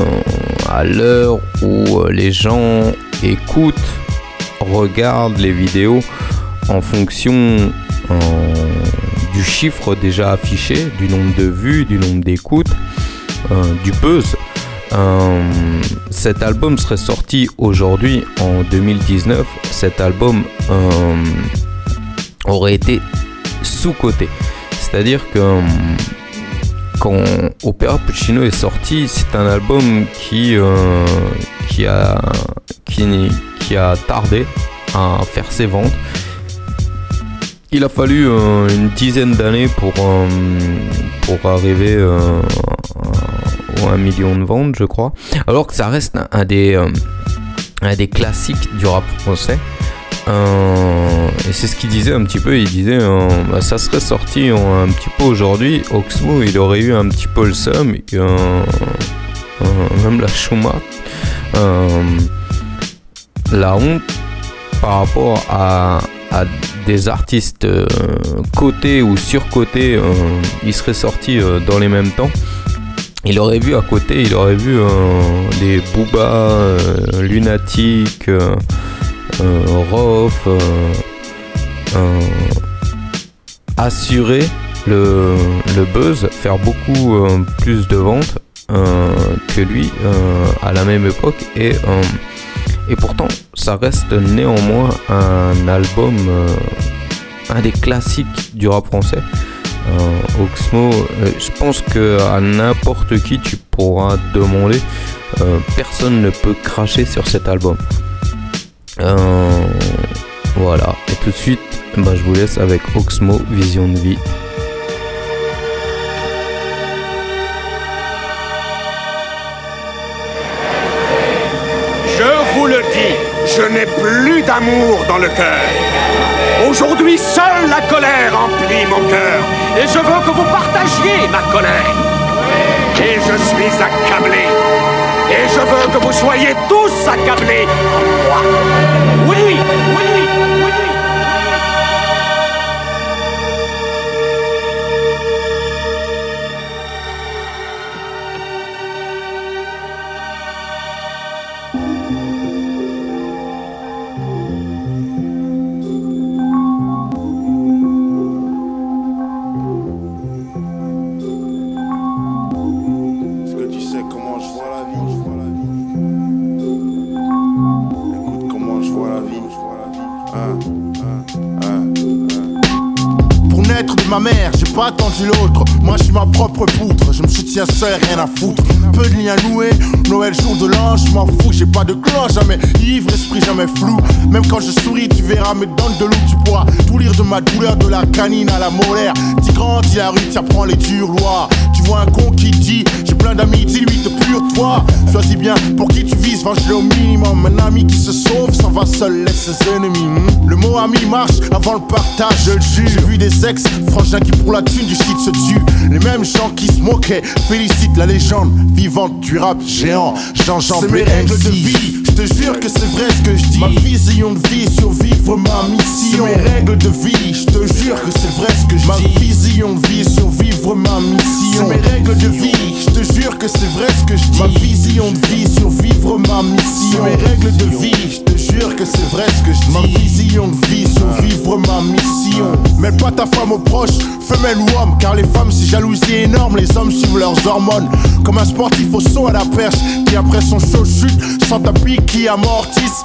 à l'heure où les gens écoutent, regardent les vidéos en fonction du chiffre déjà affiché, du nombre de vues, du nombre d'écoutes, euh, du buzz. Euh, cet album serait sorti aujourd'hui en 2019. Cet album euh, aurait été sous-coté. C'est-à-dire que quand Opera Puccino est sorti, c'est un album qui a tardé à faire ses ventes. Il a fallu euh, une dizaine d'années pour, euh, arriver euh, à un million de ventes, je crois. Alors que ça reste un, des, classiques du rap français. Et c'est ce qu'il disait un petit peu. Il disait, bah, ça serait sorti un petit peu aujourd'hui. Oxmo, il aurait eu un petit peu le seum. même la Schuma. La honte par rapport à des artistes euh, cotés ou surcotés, euh, il serait sorti euh, dans les mêmes temps. Il aurait vu à côté, il aurait vu euh, des Booba, Lunatic, Rof, assurer le, le buzz, faire beaucoup plus de ventes que lui à la même époque et et pourtant, ça reste néanmoins un album, euh, un des classiques du rap français. Euh, Oxmo, euh, je pense que à n'importe qui tu pourras demander, personne ne peut cracher sur cet album. Voilà, et tout de suite, bah, je vous laisse avec Oxmo, Vision de vie. Je n'ai plus d'amour dans le cœur. Aujourd'hui, seule la colère emplit mon cœur. Et je veux que vous partagiez ma colère. Et je suis accablé. Et je veux que vous soyez tous accablés comme moi. Oui, oui, Moi, je suis ma propre poutre. Je me soutiens seul, rien à foutre. Peu de liens noués. Noël, jour de l'an, je m'en fous. J'ai pas de clan, jamais ivre, esprit jamais flou. Même quand je souris, tu verras mes dents de loup. Tu pourras tout lire de ma douleur, de la canine à la molaire. Tu grandis la rue, tu apprends les dures. Tu vois un con qui dit J'ai plein d'amis, dis-lui de pur toi. Choisis bien pour qui tu vises, venge-le au minimum. Un ami qui se sauve, s'en va seul, laisse ses ennemis. hmm. Le mot ami marche avant le partage, je le jure. J'ai vu des ex, frangins qui pour la thune du shit se tuent. Les mêmes gens qui se moquaient, félicitent la légende vivante du rap géant. Jean-Jean C'est mes règles de vie, je te jure que c'est vrai ce que je dis. Ma vision de vie, survivre ma mission. C'est mes règles de vie, je te jure que c'est vrai ce que je dis. Ma vision de vie, survivre ma mission. C'est mes règles de vie, je te jure que c'est vrai ce que je dis. Ma vision de vie, survivre ma mission. Mes règles de vie, je te jure que c'est vrai ce que je dis. Ma vision de vie, survivre ma mission. Mets pas ta femme aux proches, femelle ou homme, car les femmes c'est jalousie énorme, les hommes suivent leurs hormones. Comme un sportif au saut à la perche, qui après son show chute, sans tapis qui amortisse.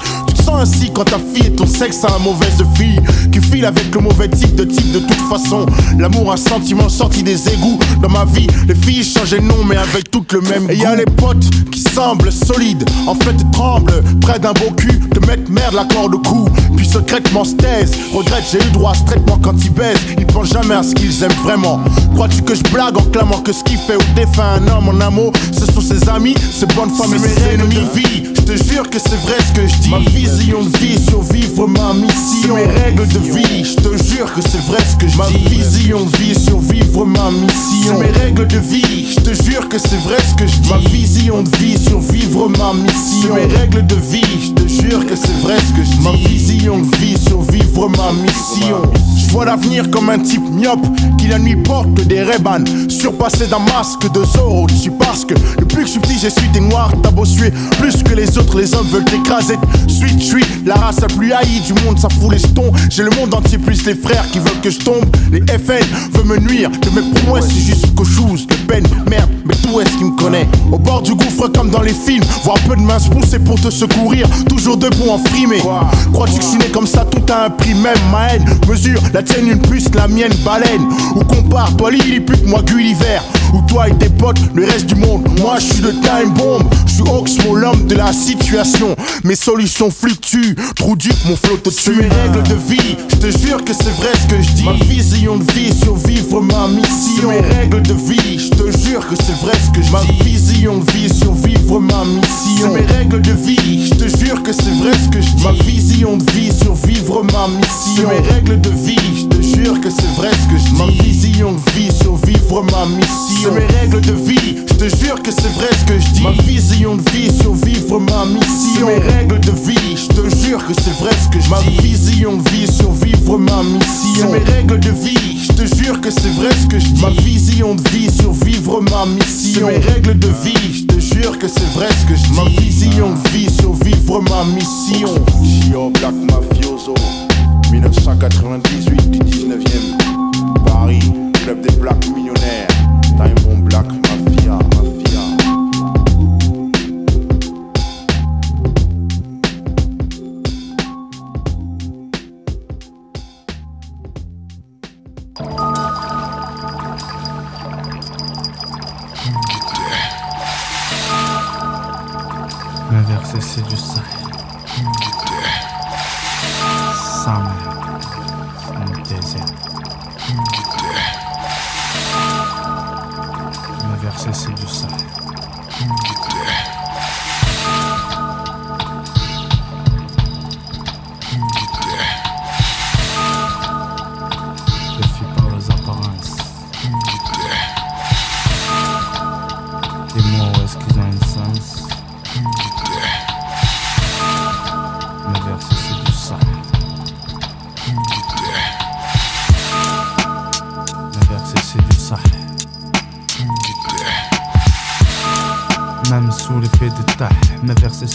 Sens ainsi quand ta fille et ton sexe a la mauvaise fille, qui file avec le mauvais type de type de toute façon. L'amour, un sentiment sorti des égouts. Dans ma vie, les filles changent de nom, mais avec toutes le même Et y a les potes qui semblent solides, en fait tremblent, près d'un beau cul, te mettent merde la corde au cou, puis secrètement se taisent. Regrette, j'ai eu droit à ce traitement quand ils baisent, ils pensent jamais à ce qu'ils aiment vraiment. Crois-tu que je blague en clamant que ce qui fait ou défait un homme en amour, ce sont ses amis, ses bonnes femmes et ses ennemis vie. Je te jure que c'est vrai ce que je dis. Ma vision de vie, survivre ma mission. Mes règles de vie, je te jure que c'est vrai ce que je dis. Ma vision de vie, survivre ma mission. Mes règles de vie, je te jure que c'est vrai ce que je dis. Ma vision de vie, survivre ma mission. Mes règles de vie, je te que c'est vrai ce que je dis. Ma vision de vie, survivre ma mission. Je vois l'avenir comme un type myope qui la nuit porte des Ray-Ban surpassé d'un masque de Zorro dessus parce que le plus que je suis petit, des noirs, t'as beau suer plus que les autres, les hommes veulent t'écraser. Suite, je suis la race la plus haïe du monde, ça fout les jetons. J'ai le monde entier plus les frères qui veulent que je tombe. Les FN veulent me nuire, de mes prouesses, c'est juste choses de peine. Merde, mais tout est-ce qui me connaît Au bord du gouffre comme dans les films, voir peu de mains se pousser pour te secourir, toujours debout en frimé. Crois-tu que je suis né comme ça, tout a un prix, même ma haine mesure la tienne une puce, la mienne baleine. Ou compare, toi Lilliput, moi Gulliver. Ou toi et tes potes, le reste du monde. Moi je suis le time bomb, je suis Oxmo, l'homme de la situation. Mes solutions fluctuent, trou duc, mon flot te tue. Mes règles de vie, je te jure que c'est vrai ce que je dis. Ma vision de vie, survivre ma mission. Mes règles de vie, je te jure que c'est vrai ce que je dis. Ma vision de vie, survivre ma mission. Mes règles de vie, je te jure que c'est vrai ce que je dis. Ma vision de vie, survivre ma mission. Mes règles de vie, je te jure que c'est vrai ce que je dis. Ma vision de vie, survivre ma mission. Mes règles de vie, je te jure que c'est vrai ce que je dis. Ma vision de vie, survivre ma mission. Mes règles de vie, je te jure que c'est vrai ce que je dis. Ma vision de vie, survivre ma mission. Mes règles de vie, je te jure que c'est vrai ce que je dis. Ma vision de vie, survivre ma mission. Mes règles de vie, je te jure que c'est vrai ce que je dis. Ma vision de vie, survivre ma mission. Gio Black Mafioso, 1998 du 19e. Paris, club des Blacks millionnaires. Time Bomb Black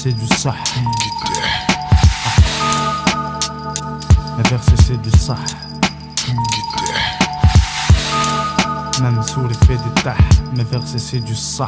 c'est du sang. Mais verser c'est du sang. Même sous l'effet de ta, mais verser c'est du sang.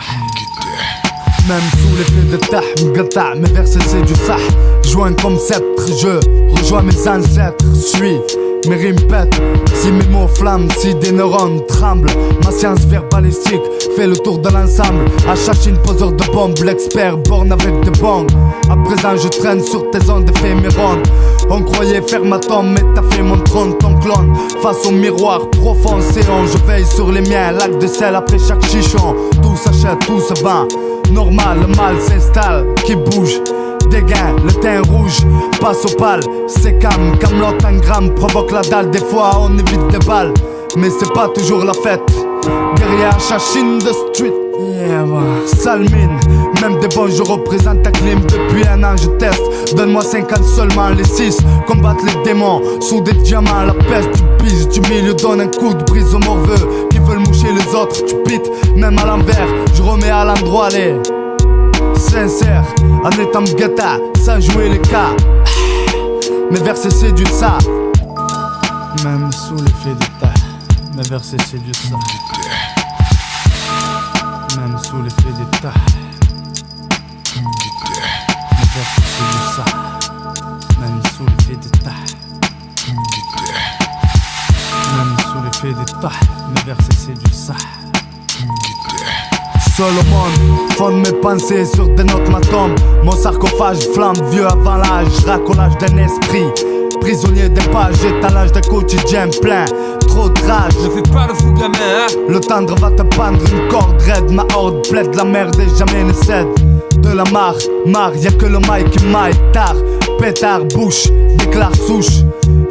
Même sous l'effet de tah, m'gata, mes versets c'est du sah. Joins comme sceptre, je rejoins mes ancêtres, suis mes rimes pètent, si mes mots flamment, si des neurones tremblent, ma science verbalistique le tour de l'ensemble. À chercher une poseur de bombes, l'expert borne avec des bombes. À présent, je traîne sur tes ondes et fais mes rondes. On croyait faire ma tombe, mais t'as fait mon trône, ton clone. Face au miroir profond, séant, je veille sur les miens. Lac de sel après chaque chichon. Tout s'achète, tout se vend. Normal, le mal s'installe, qui bouge des gains, le teint rouge passe au pâle, c'est calme, Camelot un gramme provoque la dalle, des fois on évite des balles, mais c'est pas toujours la fête. Derrière Chachine de street, yeah, bah, sale mine, même des bons je représente ta clim depuis un an je teste. Donne-moi 50 seulement, les 6 combattent les démons sous des diamants, la peste du pige du milieu donne un coup de brise aux morveux qui veulent moucher les autres, tu pites, même à l'envers, je remets à l'endroit les sincère, en étant gata, sans jouer les cas. Mes versets c'est du ça. Même sous l'effet de ta, mes versets c'est du ça. Même sous l'effet de ta, mes versets c'est du ça. Même sous l'effet de ta, même sous l'effet de ta, mes versets c'est du ça. Mes pensées sur des notes ma. Mon sarcophage flamme vieux avant l'âge, racolage d'un esprit. Prisonnier des pages, étalage d'un quotidien plein. Trop de rage. Ne fais pas le fou gamin, hein. Le tendre va te pendre une corde raide. Ma horde plaide la merde et jamais ne cède. De la marre, marre, y'a que le mic qui maille tard. Pétard, bouche, déclare souche.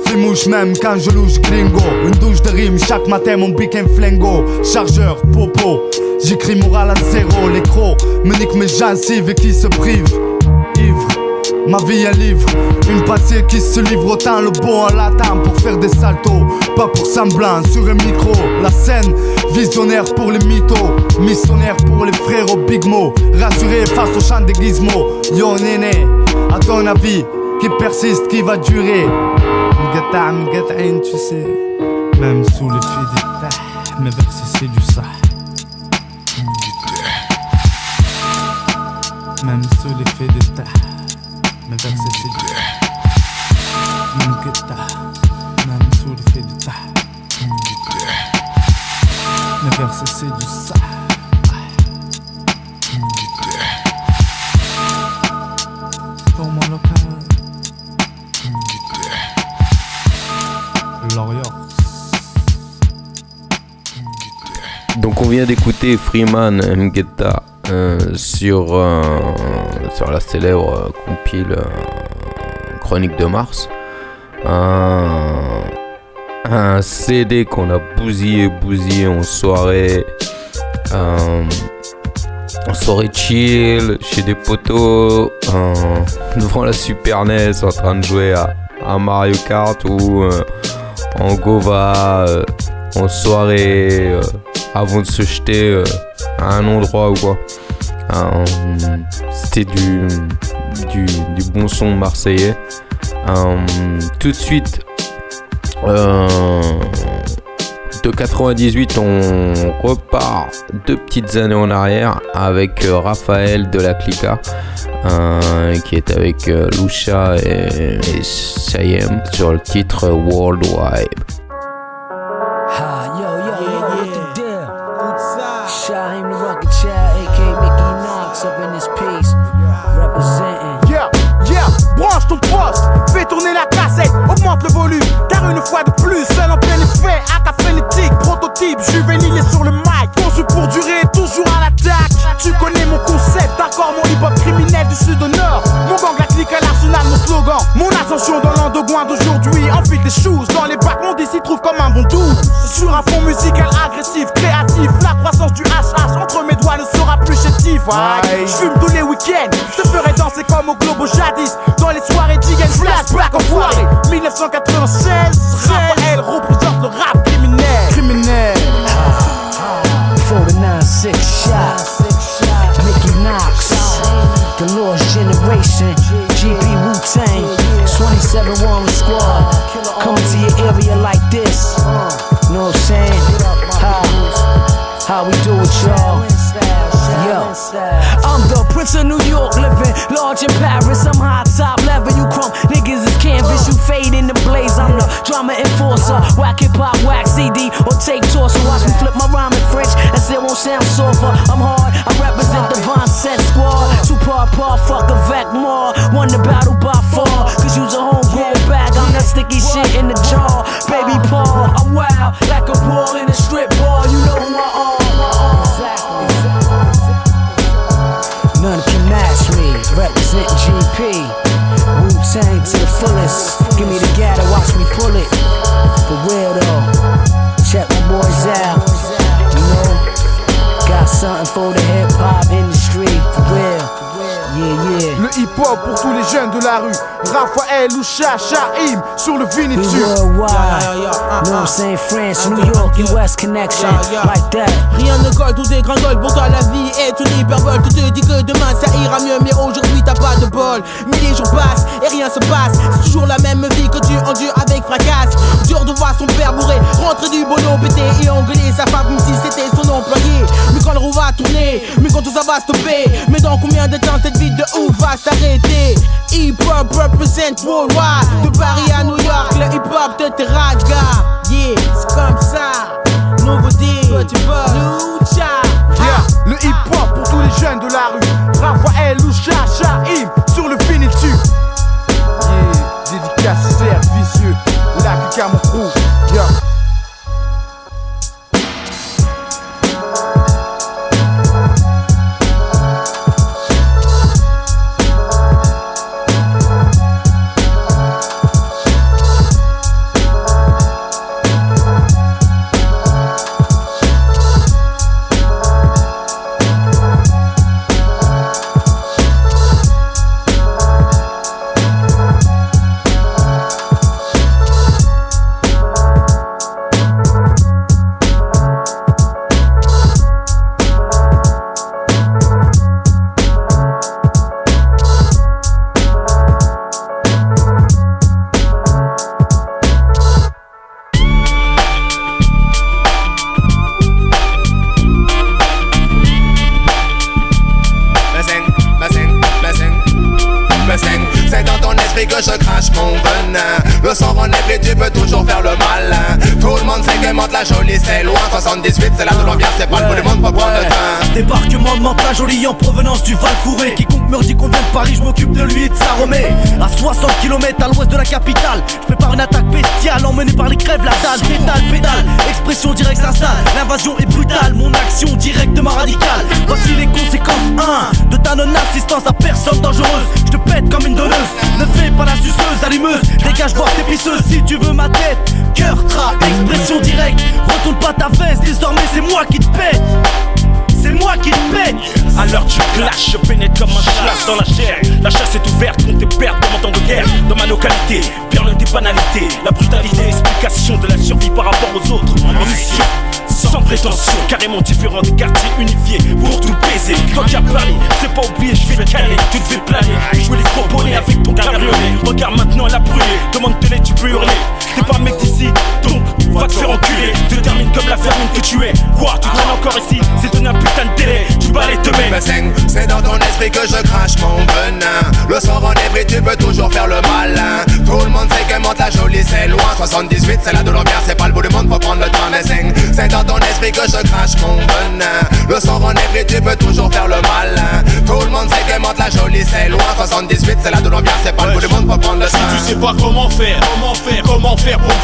Flimouche même quand je louche gringo. Une douche de rime chaque matin, mon pic un flingo. Chargeur, popo. J'écris moral à zéro, les crocs me niquent mes gencives et qui se privent. Ivre, ma vie un livre, une passée qui se livre autant le bon en latin pour faire des saltos, pas pour semblant sur un micro. La scène, visionnaire pour les mythos, missionnaire pour les frères au big mo, rassuré face au chant des gizmos. Yo néné, à ton avis, qui persiste, qui va durer? M'gata, tu sais. Même sous de ta, mes versets c'est du ça. Même sous l'effet de ta, Donc on vient d'écouter Freeman Mgeta sur, euh, sur la célèbre euh, compile euh, Chronique de Mars. Un, un CD qu'on a bousillé, bousillé en soirée. euh, en soirée chill, chez des potos, euh, (laughs) devant la Super NES en train de jouer à, à Mario Kart ou euh, en Gova, euh, en soirée, euh, avant de se jeter euh, à un endroit ou quoi. Euh, C'était du, du, bon son marseillais. Tout de suite, de 98, on repart deux petites années en arrière avec Raphaël de la Clica, qui est avec Lucha et, et Cheyenne sur le titre Worldwide. Ha, yo, yo, yo, what the deal? Shaheem the Rocket Child, aka Mickey Knox, up in this piece, representing. Yeah, yeah, branche ton poste, fais tourner la cassette, augmente le volume, car une fois de plus, seul en plein effet, acte frénétique, prototype, juvénile est sur le mic, conçu pour durer, toujours à l'attaque. Tu connais mon concept, du sud au nord, mon gang, la clique à l'arsenal, mon slogan, mon ascension dans l'endogouin d'aujourd'hui, enfile des choses dans les bacs, mon s'y trouve comme un bon doux, sur un fond musical agressif, créatif, la croissance du HH entre mes doigts ne sera plus chétif. Aïe. Je fume tous les week-ends, je te ferai danser comme au globo jadis, dans les soirées d'Igan Flashback enfoiré. 1996, Whack hip hop, wax CD, or take tour. So watch me flip my rhyme in French, as it won't sound softer. I'm hard, I represent the Von Set Squad. Two part par, fuck a Vec more. Won the battle by far, cause you's a homegrown bag. I'm that sticky shit in the jar. Baby Paul, I'm wild, like a ball in a strip ball. You know who I am. None can match me. Represent GP. Wu Tang to the fullest. Give me the gat and watch me pull it. For real though. Check my boys out. You know, got something for the hip hop industry. Yeah. Le hip hop pour tous les jeunes de la rue. Raphaël ou Shahim sur le worldwide. Know saying? France, New York, US connection. Like that. Rien ne colle, tout dégringole. Pour toi, la vie est une hyperbole. Tu te dis que demain ça ira mieux, mais aujourd'hui t'as pas de bol. Mais les jours passent et rien se passe. C'est toujours la même vie que tu endures avec fracas. Dur de voir son père bourré, rentrer du boulot pété et engueuler sa femme comme si c'était son employé. Mais quand le roue va tourner, mais quand tout ça va stopper. Mais dans combien de temps cette vie de ouf va s'arrêter? Hip hop represent worldwide. De Paris à New York, le hip hop te terrasse, gars. Yeah, c'est comme ça. Nouveauté, Lucha. Yeah, le hip hop pour tous les jeunes de la rue. Raphaël ou Shahim sur le Vinitude. Yeah, dédicace cerf vicieux. La clique à mon crew. Yeah.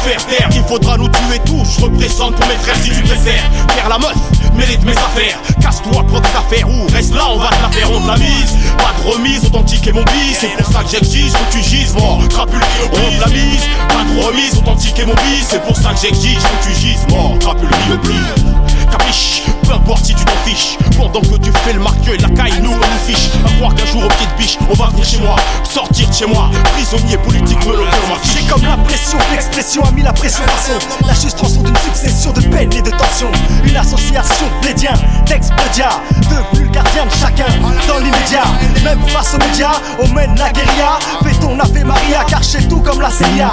Faire pour me faire taire. Il faudra nous tuer tous, je représente pour mes frères si tu préfères. Faire la meuf, de mes affaires. Casse-toi, prends tes affaires ou reste là, on va te la faire, on te la mise. Pas de remise, authentique et mon bis. C'est pour ça que j'exige que tu gises, mort, crapule On la mise, pas de remise, authentique et mon bis. C'est pour ça que j'exige que tu gises, mort, crapule Capiche, peu importe si tu t'en fiches. Pendant que tu fais le marqueur, la caille, nous on nous fiche. À croire qu'un jour au pied de biche, on va venir chez moi. Sortir de chez moi, prisonnier politique, me le J'ai comme la pression, l'expression a mis la pression façon La juste transforme d'une succession de peines et de tensions. Une association plédien, d'explodia Devenu de chacun. Dans l'immédiat Même face aux médias, on mène la guérilla. Fais ton Ave Maria car chez tout comme la CIA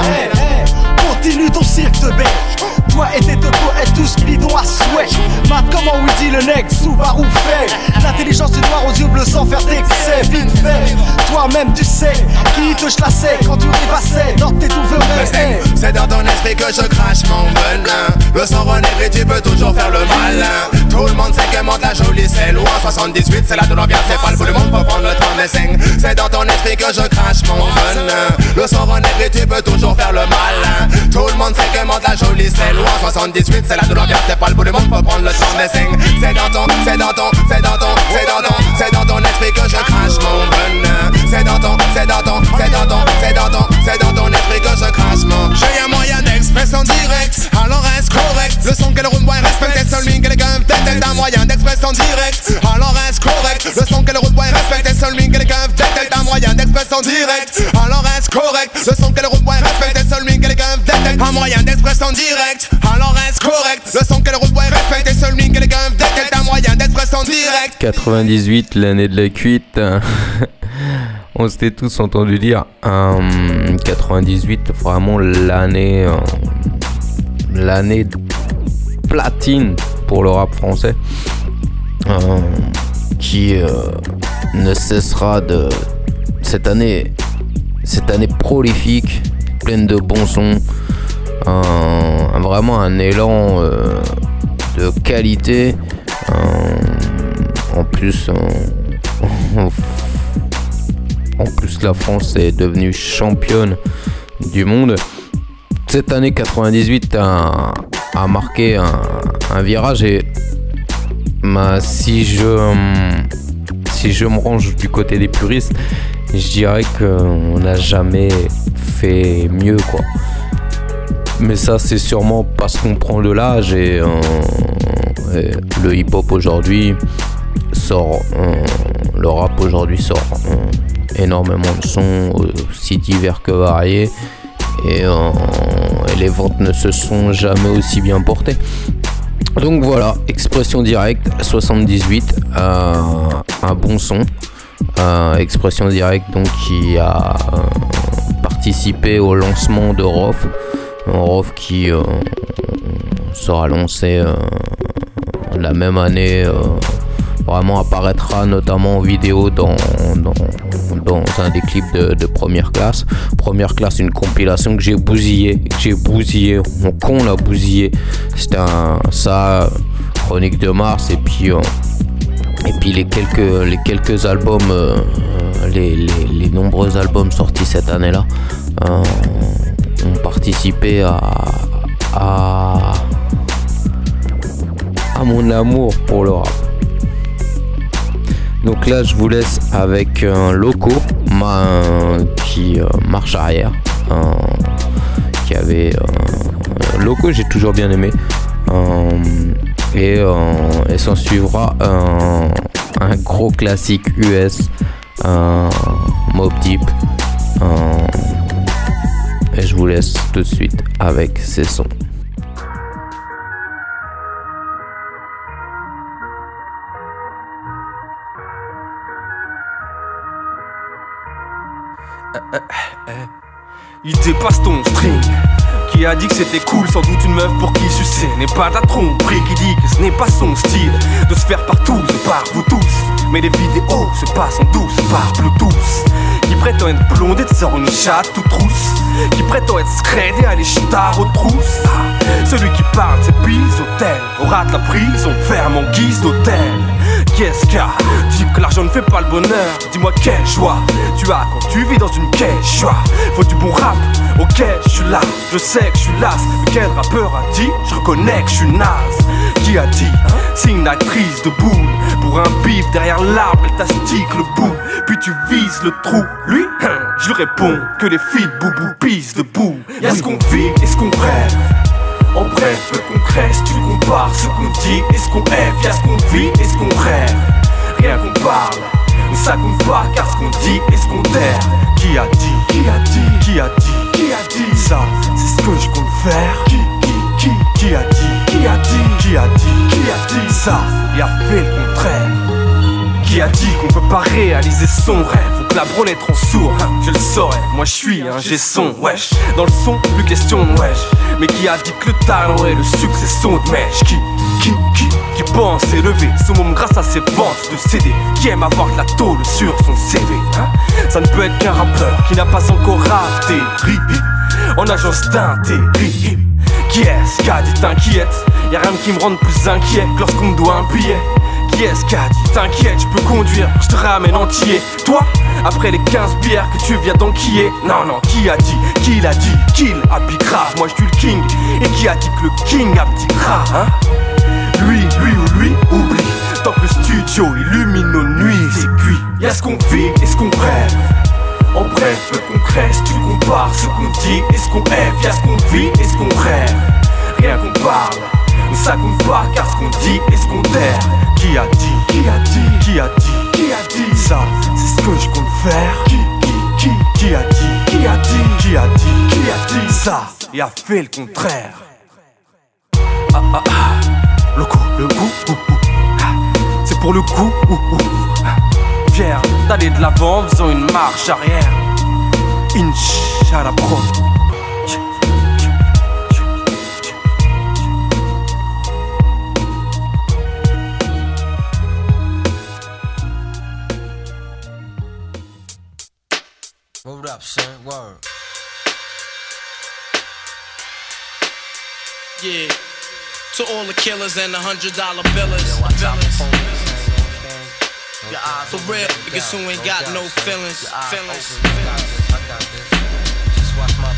Continue ton cirque de bête Toi et tes totos êtes tous bidons à souhait. Mat comment Woody le nec, Subaru fait. L'intelligence du noir aux yeux bleus sans faire d'excès. Vite fait, toi-même tu sais qui te chlassait quand tu rêvassais dans tes douverais. C'est dans ton esprit que je crache mon venin Le sang renègre et tu peux toujours faire le malin Tout le monde sait que monte la jolie c'est loin 78 c'est là de l'ambiance c'est pas le bout du monde pour prendre le temps sing C'est dans ton esprit que je crache mon venin Le sang renègre et tu peux toujours faire le malin Tout le monde sait que monte la jolie c'est loin 78 c'est là de l'ambiance c'est pas le bout du monde pour prendre le temps mais sing C'est dans ton, c'est dans ton, c'est dans ton, c'est dans ton, c'est dans ton esprit que je crache mon venin. C'est dans ton, c'est dans ton, c'est dans ton, c'est dans ton, c'est dans ton esprit que je crache mon. J'ai un moyen d'expression direct, alors reste correct? Le son que le room boy respecte, seul mine que les gars tête un moyen d'expression direct, alors reste correct? Le son que le room boy respecte, seul mine que les gars tête un moyen d'expression direct, alors reste correct? Le son que le room boy respecte, seul mine que les gars tête un moyen d'expression alors correct? Le son que le room boy respecte, seul mine que les gars tête un moyen direct? 98, l'année de la cuite. (laughs) On s'était tous entendu dire euh, 98, vraiment l'année, euh, l'année de platine pour le rap français, euh, qui euh, ne cessera de cette année, cette année prolifique, pleine de bons sons, vraiment un élan euh, de qualité. en plus, (laughs) en plus, la France est devenue championne du monde. Cette année 98 a, marqué un, virage et si je si je me range du côté des puristes, je dirais qu'on n'a jamais fait mieux quoi. Mais ça c'est sûrement parce qu'on prend de l'âge et, euh, le hip-hop aujourd'hui sort, euh, le rap aujourd'hui sort euh, énormément de sons aussi divers que variés et, les ventes ne se sont jamais aussi bien portées. Donc voilà, expression directe 78, euh, un bon son. Expression directe donc qui a participé au lancement de ROF. ROF qui euh, sera lancé euh, la même année. euh, vraiment apparaîtra notamment en vidéo dans, un des clips de, première classe. Première classe, une compilation que j'ai bousillé, mon con l'a bousillé. C'était un ça, Chronique de Mars, et puis et puis les quelques, albums, les, nombreux albums sortis cette année-là, euh, ont participé à, à, mon amour pour le rap. Donc là, je vous laisse avec un loco ma- qui euh, marche arrière, euh, qui avait euh, loco, j'ai toujours bien aimé. Euh, et, et s'en suivra un, un gros classique US, un Mob Deep. euh, et je vous laisse tout de suite avec ces sons. Il dépasse ton string. Qui a dit que c'était cool, sans doute une meuf pour qui sucer n'est pas ta tromperie. Qui dit que ce n'est pas son style de se faire partout, et par vous tous. Mais les vidéos se passent en douce par Bluetooth. Qui prétend être blondé de sort une chatte toute trousse. Qui prétend être scred et aller chutar aux trousses. Celui qui parle, c'est pise hôtel. On rate la prise, on ferme en guise d'hôtel. Qu'est-ce qu'il y a? Dis que l'argent ne fait pas le bonheur. Dis-moi quelle joie tu as quand tu vis dans une joie. Faut du bon rap, ok, je suis là. Je sais que je suis las. Quel rappeur a dit Je reconnais que je suis naze? Qui a dit C'est une actrice de boule. Pour un bif derrière l'arbre, elle t'astique le bout. Puis tu vises le trou. Lui, hein, je lui réponds que les filles boubou pissent debout. Y'a ce qu'on vit et ce qu'on rêve. En bref, peu concret, si tu compares ce qu'on dit et ce qu'on rêve, y'a ce qu'on vit et ce qu'on rêve. Rien qu'on parle, ça compte pas car ce qu'on dit et ce qu'on terre. Qui a dit Qui a dit Qui a dit Qui a dit Ça, c'est ce que je compte faire. Qui Qui Qui Qui a dit? Qui a dit Qui a dit Qui a dit ça et a fait le contraire. Qui a dit qu'on peut pas réaliser son rêve Faut que la branlette rend sourd, hein, je le saurais. Moi je suis un j'ai son, wesh. Dans le son, plus question wesh. Mais qui a dit que le talent et le succès sont de mèche Qui, qui, qui, qui pense élever son monde grâce à ses ventes de CD Qui aime avoir de la tôle sur son CV hein? Ça ne peut être qu'un rappeur qui n'a pas encore raté. En agence d'intérim Qui est-ce qu'a dit t'inquiète Y'a rien qui me rende plus inquiet que lorsqu'on me doit un billet qui est-ce qu'a dit T'inquiète, je peux conduire, je te ramène entier. Toi, après les 15 bières que tu viens d'enquiller, non, non, qui a dit Qui l'a dit Kill, happy grave, moi je suis le king. Et qui a dit que le king abdiquera, hein? Lui, lui ou lui, oublie. Tant que le studio illumine nos nuits, c'est cuit. Y'a ce qu'on vit et ce qu'on rêve. En bref, peu concret, si tu compares ce qu'on dit et ce qu'on rêve, y'a ce qu'on vit et ce qu'on rêve. Rien qu'on parle, mais ça compte pas car ce qu'on dit et ce qu'on terre. Qui a dit Qui a dit Qui a dit Qui a dit Ça, c'est ce que je compte faire. Qui, qui, qui Qui a dit Qui a dit Qui a dit Qui a dit ça et a fait le contraire. Ah ah ah, le coup, le ouh. Ah, c'est pour le coup, ouh, ouh. Fier d'aller de l'avant en faisant une marche arrière. Inch'Allah pro. Word up, son. Word. Yeah. To all the killers and the hundred dollar billers. For real, because you ain't got no feelings. Feelings. I got this. Just watch my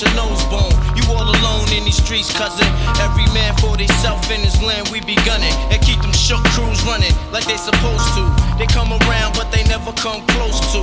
your your nose bone. You all alone in these streets, cousin. Every man for theyself in his land, we be gunning. And keep them shook crews running like they supposed to. They come around, but they never come close to.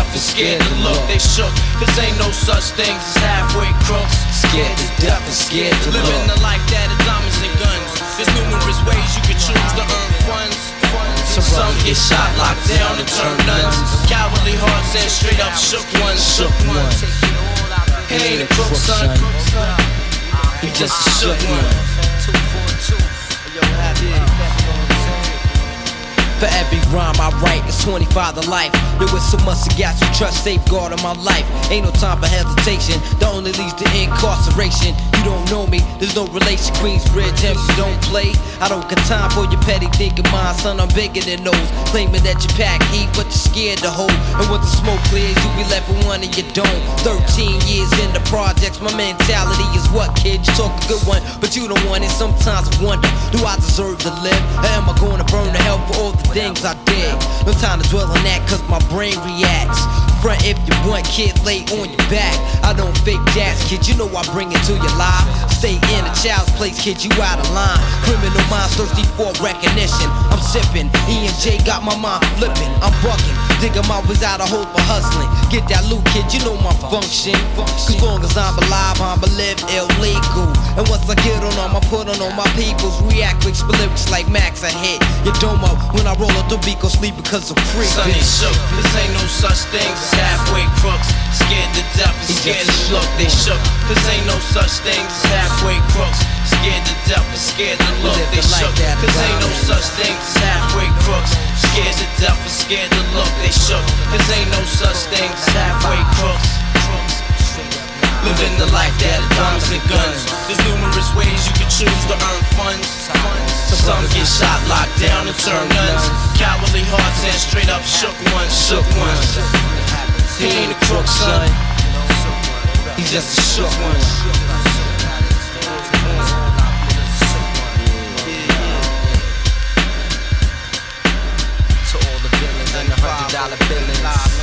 and scared to look. They shook. Cause ain't no such things as halfway crooks. Scared to death and scared to Living look. the life that is diamonds and guns. There's numerous ways you can choose to earn funds. Some get shot, locked down, and turn nuns. Cowardly hearts and straight up shook ones, shook ones. He ain't a crook, son. He just a shook one. For every rhyme I write, it's 25 to life. There was so much to got you trust, safeguard of my life. Ain't no time for hesitation, that only leads to incarceration. You don't know me, there's no relation. Queensbridge, MC don't play. I don't got time for your petty thinking, mind, son. I'm bigger than those. Claiming that you pack heat, but you're scared to hold. And once the smoke clears, you be left with one and you don't. 13 years in the projects, my mentality is what, kid? You talk a good one, but you don't want it. Sometimes I wonder, do I deserve to live? Or am I gonna burn to hell for all the things I did? No time to dwell on that, cause my brain reacts. Front if you want, kid, lay on your back. I don't fake jazz, kid, you know I bring it to your life. Stay in a child's place, kid, you out of line. Criminal minds thirsty for recognition. I'm sipping, E and J got my mind flipping. I'm bucking, digging my ways out of hope for hustling. Get that loot, kid, you know my function. Cause long as I'm alive, I'ma live illegal. And once I get on them, I put on all my peoples. React with lyrics like Max, I hit your dome up when I roll up the beat, go sleep because I'm free. Son, shook. This ain't no such thing as halfway crooks. Scared to death and scared to look. They shook. This ain't no such thing as halfway crooks. Scared to death and scared to look. They shook. This ain't no such thing as halfway crooks. Scared to death and scared to look, they shook. Cause ain't no such thing as halfway crooks. Living the life that are diamonds and guns. There's numerous ways you can choose to earn funds. Some get shot, locked down, and turn nuns. Cowardly hearts and straight up shook ones, shook ones. He ain't a crook, son. He's just a shook one. Dollar billings.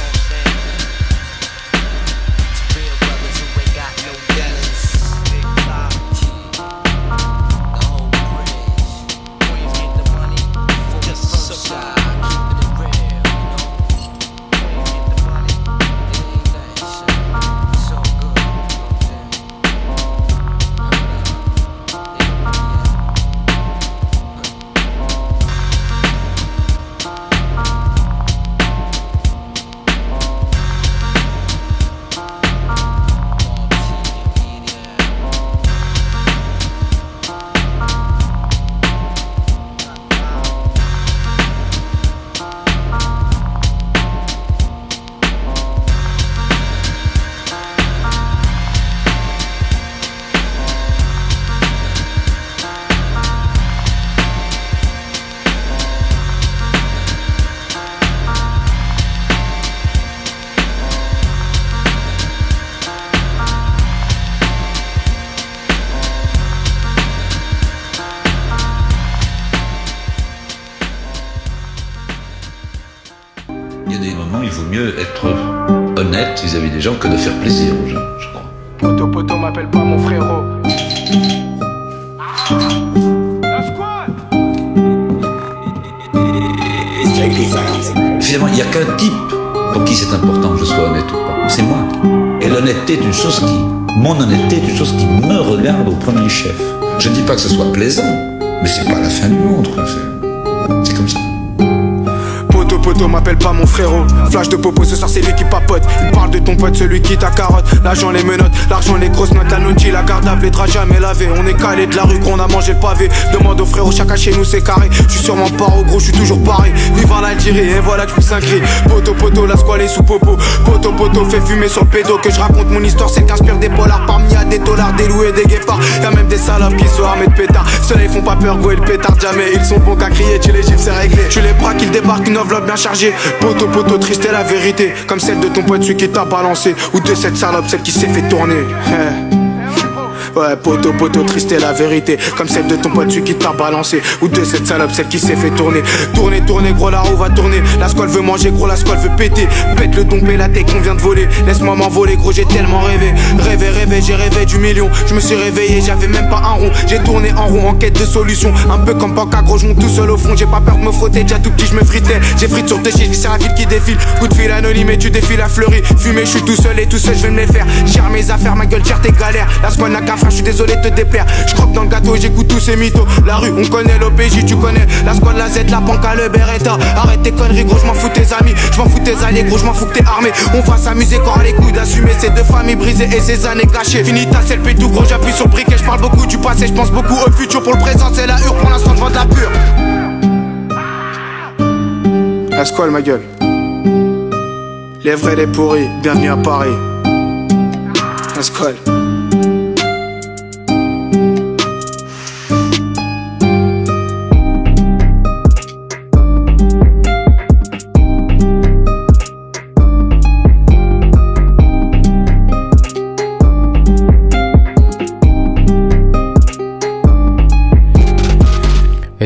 Il vaut mieux être honnête vis-à-vis des gens que de faire plaisir aux gens, je crois. Poto poto m'appelle pas mon frérot. Finalement, il n'y a qu'un type pour qui c'est important que je sois honnête ou pas. C'est moi. Et l'honnêteté est une chose qui. Mon honnêteté est une chose qui me regarde au premier chef. Je ne dis pas que ce soit plaisant, mais c'est pas la fin du monde, C'est comme ça. Poto poto m'appelle pas mon frérot. Flash de popo ce soir c'est lui qui papote. Il parle de ton pote, celui qui t'a carotte. L'argent, les menottes, l'argent, les grosses notes. La la garde à les jamais lavé. On est calé de la rue qu'on a mangé le pavé. Demande au frérot, chacun chez nous c'est carré. Je sûrement pas au gros, je suis toujours pareil. Vivant l'Algérie, et voilà que je un cri. Poto poto, la squale est sous popo. Poto poto, fait fumer sur le pédo. Que je raconte mon histoire, c'est qu'inspire des polars. Parmi y'a des dollars, des loups et des guépards. Y'a même des salopes qui sont armés de pétards. Ceux-là ils font pas peur, go le pétard jamais. Ils sont bons qu'à crier, tu les gifles, c'est réglé. Tu les braques, ils débarquent, une bien chargée. Poto poto, triste est la vérité. Comme celle de ton pote, celui qui t'a balancé. Ou de cette salope, celle qui s'est fait tourner. Ouais, poto, poto, triste est la vérité. Comme celle de ton pote, celui qui t'a balancé. Ou de cette salope, celle qui s'est fait tourner. Tourner, tourner, gros, la roue va tourner. La squale veut manger, gros, la squale veut péter. Pète le dompé, la tête qu'on vient de voler. Laisse-moi m'envoler, gros, j'ai tellement rêvé. Rêvé, rêvé, j'ai rêvé du million. Je me suis réveillé, j'avais même pas un rond. J'ai tourné en rond en quête de solution. Un peu comme Panka, gros, je monte tout seul au fond. J'ai pas peur de me frotter, déjà tout petit, je me fritais. J'ai frite sur tes chiffres, c'est la ville qui défile. Coup de fil anonyme et tu défiles à fleurie. Fumé, je suis tout seul et tout seul, je vais me les faire. Gère mes affaires, ma gueule, gère tes galères. La squale n'a qu'un frère, je suis désolé de te déplaire. Je croque dans le gâteau, j'écoute tous ces mythos. La rue, on connaît l'OPJ, tu connais. La squale, la Z, la panca, le Beretta. Arrête tes conneries, gros, je m'en fous tes amis. Je m'en fous tes alliés, gros, je m'en fous que t'es armé. On va s'amuser quand les couilles d'assumer ces deux familles brisées et ces années gâchées. Fini ta selfie tout gros, j'appuie sur le briquet. Je parle beaucoup du passé, je pense beaucoup au futur. Pour le présent, c'est la hure. Pour l'instant, je vends de la pure. La squale, ma gueule. Les vrais, les pourris, bienvenue à Paris. La squale.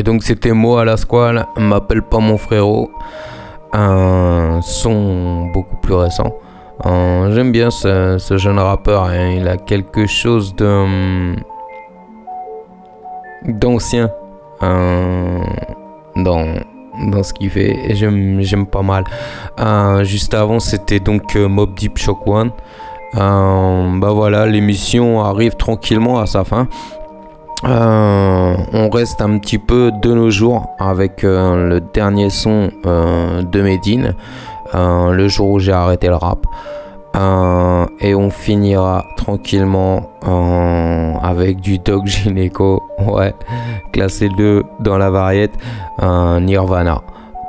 Et donc c'était moi à la squale, m'appelle pas mon frérot. Un son beaucoup plus récent. J'aime bien ce, jeune rappeur, hein, il a quelque chose hum, d'ancien euh, dans ce qu'il fait j'aime pas mal. Juste avant c'était donc euh, Mob Deep Shock One. Bah voilà, l'émission arrive tranquillement à sa fin. Euh, on reste un petit peu de nos jours avec euh, le dernier son euh, de Medine, le jour où j'ai arrêté le rap. Et on finira tranquillement avec du Dog Gineco, (laughs) ouais, classé 2 dans la variette, Nirvana.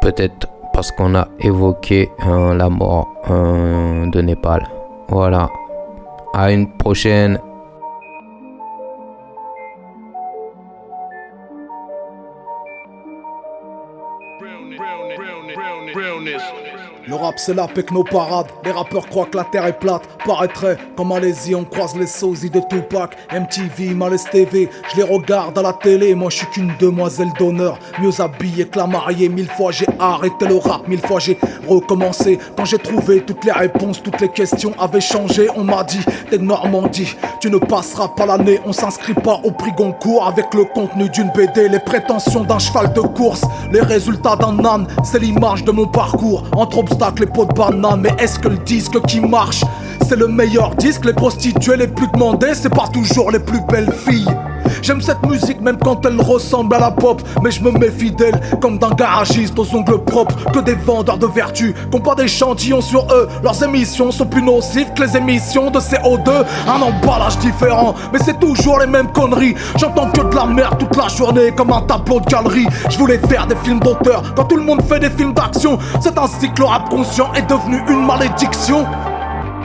Peut-être parce qu'on a évoqué la mort de Népal. Voilà. À une prochaine. Le rap c'est la parade. Les rappeurs croient que la terre est plate. Paraîtrait comme Malaisie on croise les sosies de Tupac. MTV, Malaise TV Je les regarde à la télé. Moi je suis qu'une demoiselle d'honneur. Mieux habillée que la mariée. Mille fois j'ai arrêté le rap. Mille fois j'ai recommencé. Quand j'ai trouvé toutes les réponses Toutes les questions avaient changé. On m'a dit t'es Normandie. Tu ne passeras pas l'année. On s'inscrit pas au prix Goncourt Avec le contenu d'une BD Les prétentions d'un cheval de course. Les résultats d'un âne C'est l'image de mon parcours. Entre obstacles et pots de banane. Mais est-ce que le disque qui marche C'est le meilleur disque Les prostituées les plus demandées C'est pas toujours les plus belles filles. J'aime cette musique même quand elle ressemble à la pop Mais je me méfie d'elle comme d'un garagiste aux ongles propres Que des vendeurs de vertu Qu'ont pas d'échantillons sur eux. Leurs émissions sont plus nocives que les émissions de CO2 Un emballage différent Mais c'est toujours les mêmes conneries. J'entends que de la merde toute la journée Comme un tableau de galerie. Je voulais faire des films d'auteur Quand tout le monde fait des films d'action. C'est ainsi que rap conscient est devenu une malédiction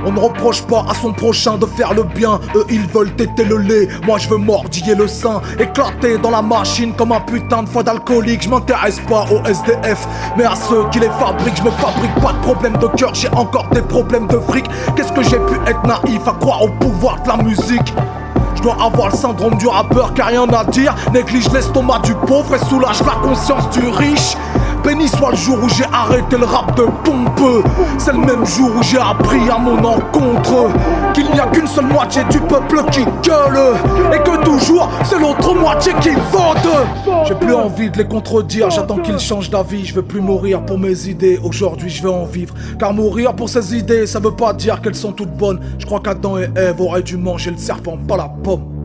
on ne reproche pas à son prochain de faire le bien, eux ils veulent téter le lait, moi je veux mordiller le sein, éclater dans la machine comme un putain de foie d'alcoolique, je m'intéresse pas aux SDF, mais à ceux qui les fabriquent, je me fabrique pas de problème de cœur, j'ai encore des problèmes de fric, qu'est-ce que j'ai pu être naïf à croire au pouvoir de la musique? Je dois avoir le syndrome du rappeur car rien à dire. Néglige l'estomac du pauvre et soulage la conscience du riche Béni soit le jour où j'ai arrêté le rap de pompe C'est le même jour où j'ai appris à mon encontre Qu'il n'y a qu'une seule moitié du peuple qui gueule Et que toujours c'est l'autre moitié qui vote. J'ai plus envie de les contredire, j'attends qu'ils changent d'avis. Je veux plus mourir pour mes idées, aujourd'hui je vais en vivre. Car mourir pour ses idées, ça veut pas dire qu'elles sont toutes bonnes. Je crois qu'Adam et Ève auraient dû manger le serpent, pas la pomme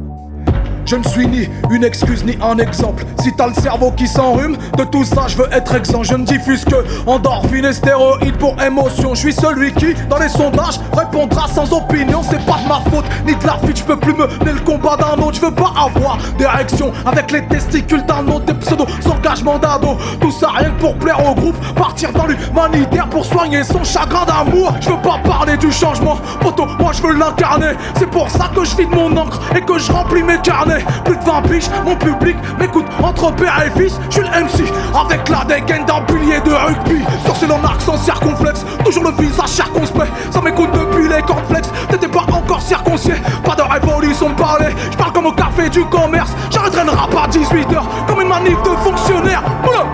je ne suis ni une excuse ni un exemple. Si t'as le cerveau qui s'enrhume, de tout ça je veux être exempt. Je ne diffuse que endorphine et stéroïdes pour émotion. Je suis celui qui, dans les sondages, répondra sans opinion. C'est pas de ma faute ni de la fuite. Je peux plus mener le combat d'un autre. Je veux pas avoir d'érection avec les testicules d'un autre. Des pseudos engagement d'ado. Tout ça rien que pour plaire au groupe. Partir dans l'humanitaire pour soigner son chagrin d'amour. Je veux pas parler du changement, poto. Moi je veux l'incarner. C'est pour ça que je vide mon encre et que je remplis mes carnets. Plus de 20 piges, mon public m'écoute entre père et fils. Je suis le MC avec la dégaine d'un pilier de rugby. Mon arc sans circonflexe, toujours le visage circonspect. Ça m'écoute depuis les cornflakes, t'étais pas encore circoncié. Pas de révolution de parler, je parle comme au café du commerce. J'arrêterai le rap à 18h comme une manif de fonctionnaires. Oula,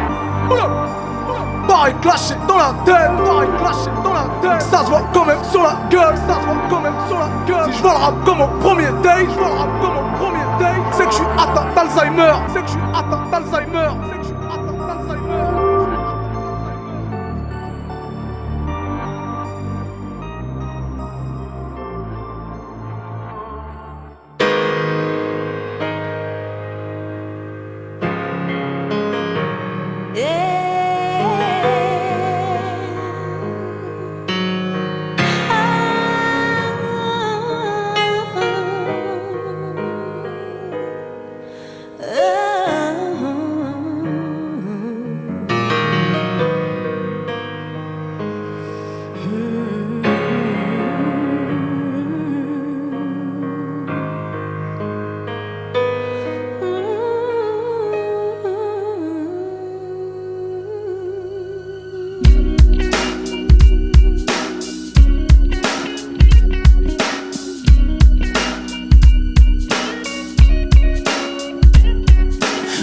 oula. Pareil clashé dans la tête, pareil clashé dans la tête. Ça se voit quand même sur la gueule, ça se voit quand même sur la gueule. Si je vois le rap comme au premier date, je vois le rap comme au premier date. C'est que je suis atteint d'Alzheimer, c'est que je suis atteint d'Alzheimer, c'est que je suis atteint d'Alzheimer.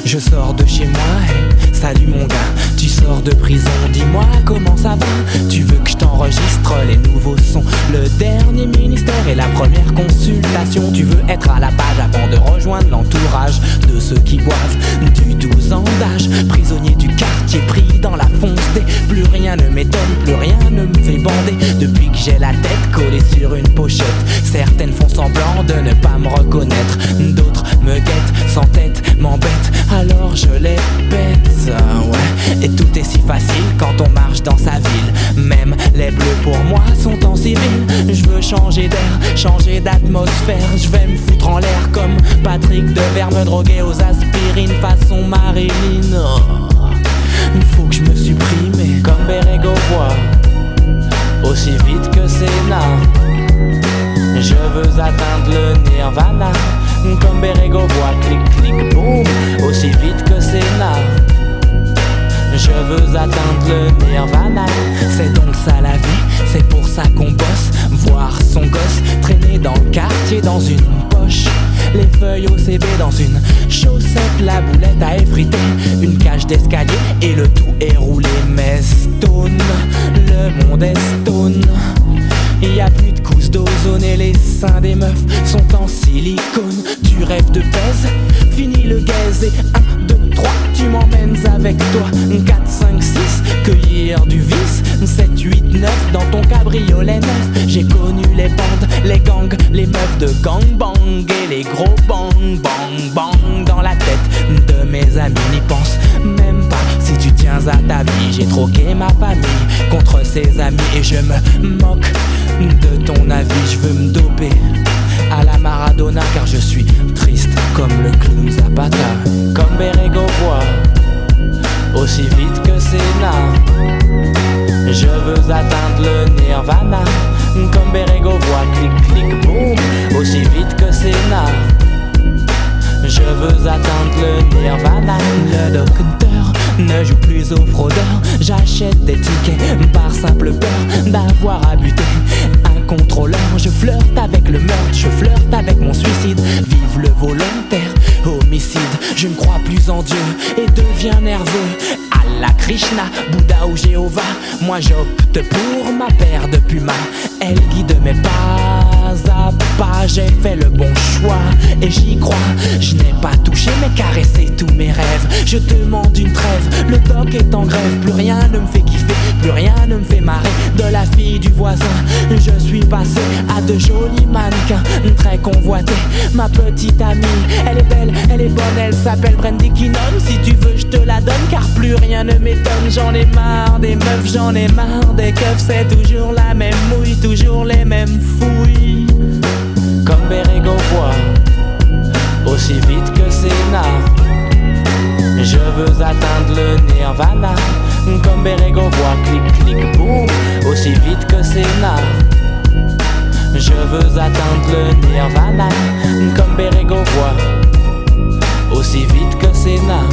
Je sors de chez moi, hey, salut mon gars. Tu sors de prison, dis-moi comment ça va. Tu veux que je t'enregistre les nouveaux sons, le dernier ministère et la première consultation. Tu veux être à la page avant de rejoindre l'entourage de ceux qui boivent du 12 ans d'âge. Prisonnier du quartier pris dans la fonce des. Plus rien ne m'étonne, plus rien ne me fait bander. Depuis que j'ai la tête collée sur une pochette, certaines font semblant de ne pas me reconnaître. D'autres me guettent sans tête, m'embêtent, alors je les pète. Ouais, tout est si facile quand on marche dans sa ville. Même les bleus pour moi sont en civil. Je veux changer d'air, changer d'atmosphère. Je vais me foutre en l'air comme Patrick Devers, me droguer aux aspirines façon Marilyn. Il faut que je me supprime comme Bérégovois, aussi vite que Sénat. Je veux atteindre le Nirvana, comme Bérégovois, clic clic boum, aussi vite que Sénat. Je veux atteindre le nirvana. C'est donc ça la vie, c'est pour ça qu'on bosse. Voir son gosse traîner dans le quartier dans une poche. Les feuilles au CV dans une chaussette, la boulette à effriter, une cage d'escalier et le tout est roulé. Mais stone, le monde est stone. Y a plus de couches d'ozone et les seins des meufs sont en silicone. Tu rêves de pèse, fini le gaze et 1, 2, 3, tu m'emmènes avec toi. 4, 5, 6, cueillir du vice. 7, 8, 9, dans ton cabriolet neuf. J'ai connu les bandes, les gangs, les meufs de gangbang et les gros bang, bang, bang dans la tête de mes amis. N'y pense même pas si tu tiens à ta vie. J'ai troqué ma famille contre ses amis et je me moque de ton avis. Je veux me doper à la Maradona car je suis triste comme le clown Zapata. Comme Berego voit aussi vite que Sénat. Je veux atteindre le nirvana. Comme Berego voit clic clic boum Aussi vite que Sénat Je veux atteindre le nirvana. Le docteur ne joue plus au fraudeur. J'achète des tickets par simple peur d'avoir à buter contrôleur. Je flirte avec le meurtre, je flirte avec mon suicide. Vive le volontaire, homicide. Je ne crois plus en Dieu et deviens nerveux. Allah, Krishna, Bouddha ou Jéhovah Moi j'opte pour ma paire de pumas Elle guide mes pas à pas J'ai fait le bon choix et j'y crois. Je n'ai pas touché mais caressé tous mes rêves. Je demande une trêve, le doc est en grève. Plus rien ne me fait kiffer, plus rien ne me fait marrer. De la fille du voisin, je suis passé à de jolis mannequins Très convoités, ma petite amie Elle est belle, elle est bonne, elle s'appelle Brandy Kinnon. Si tu veux je te la donne car plus rien ne m'étonne. J'en ai marre des meufs, j'en ai marre des keufs. C'est toujours la même mouille, toujours les mêmes fouilles. Comme Berego voit Aussi vite que Sénat Je veux atteindre le nirvana. Comme Berego voit Clic clic boum Aussi vite que Sénat Je veux atteindre le nirvana Comme voit Aussi vite que Sénat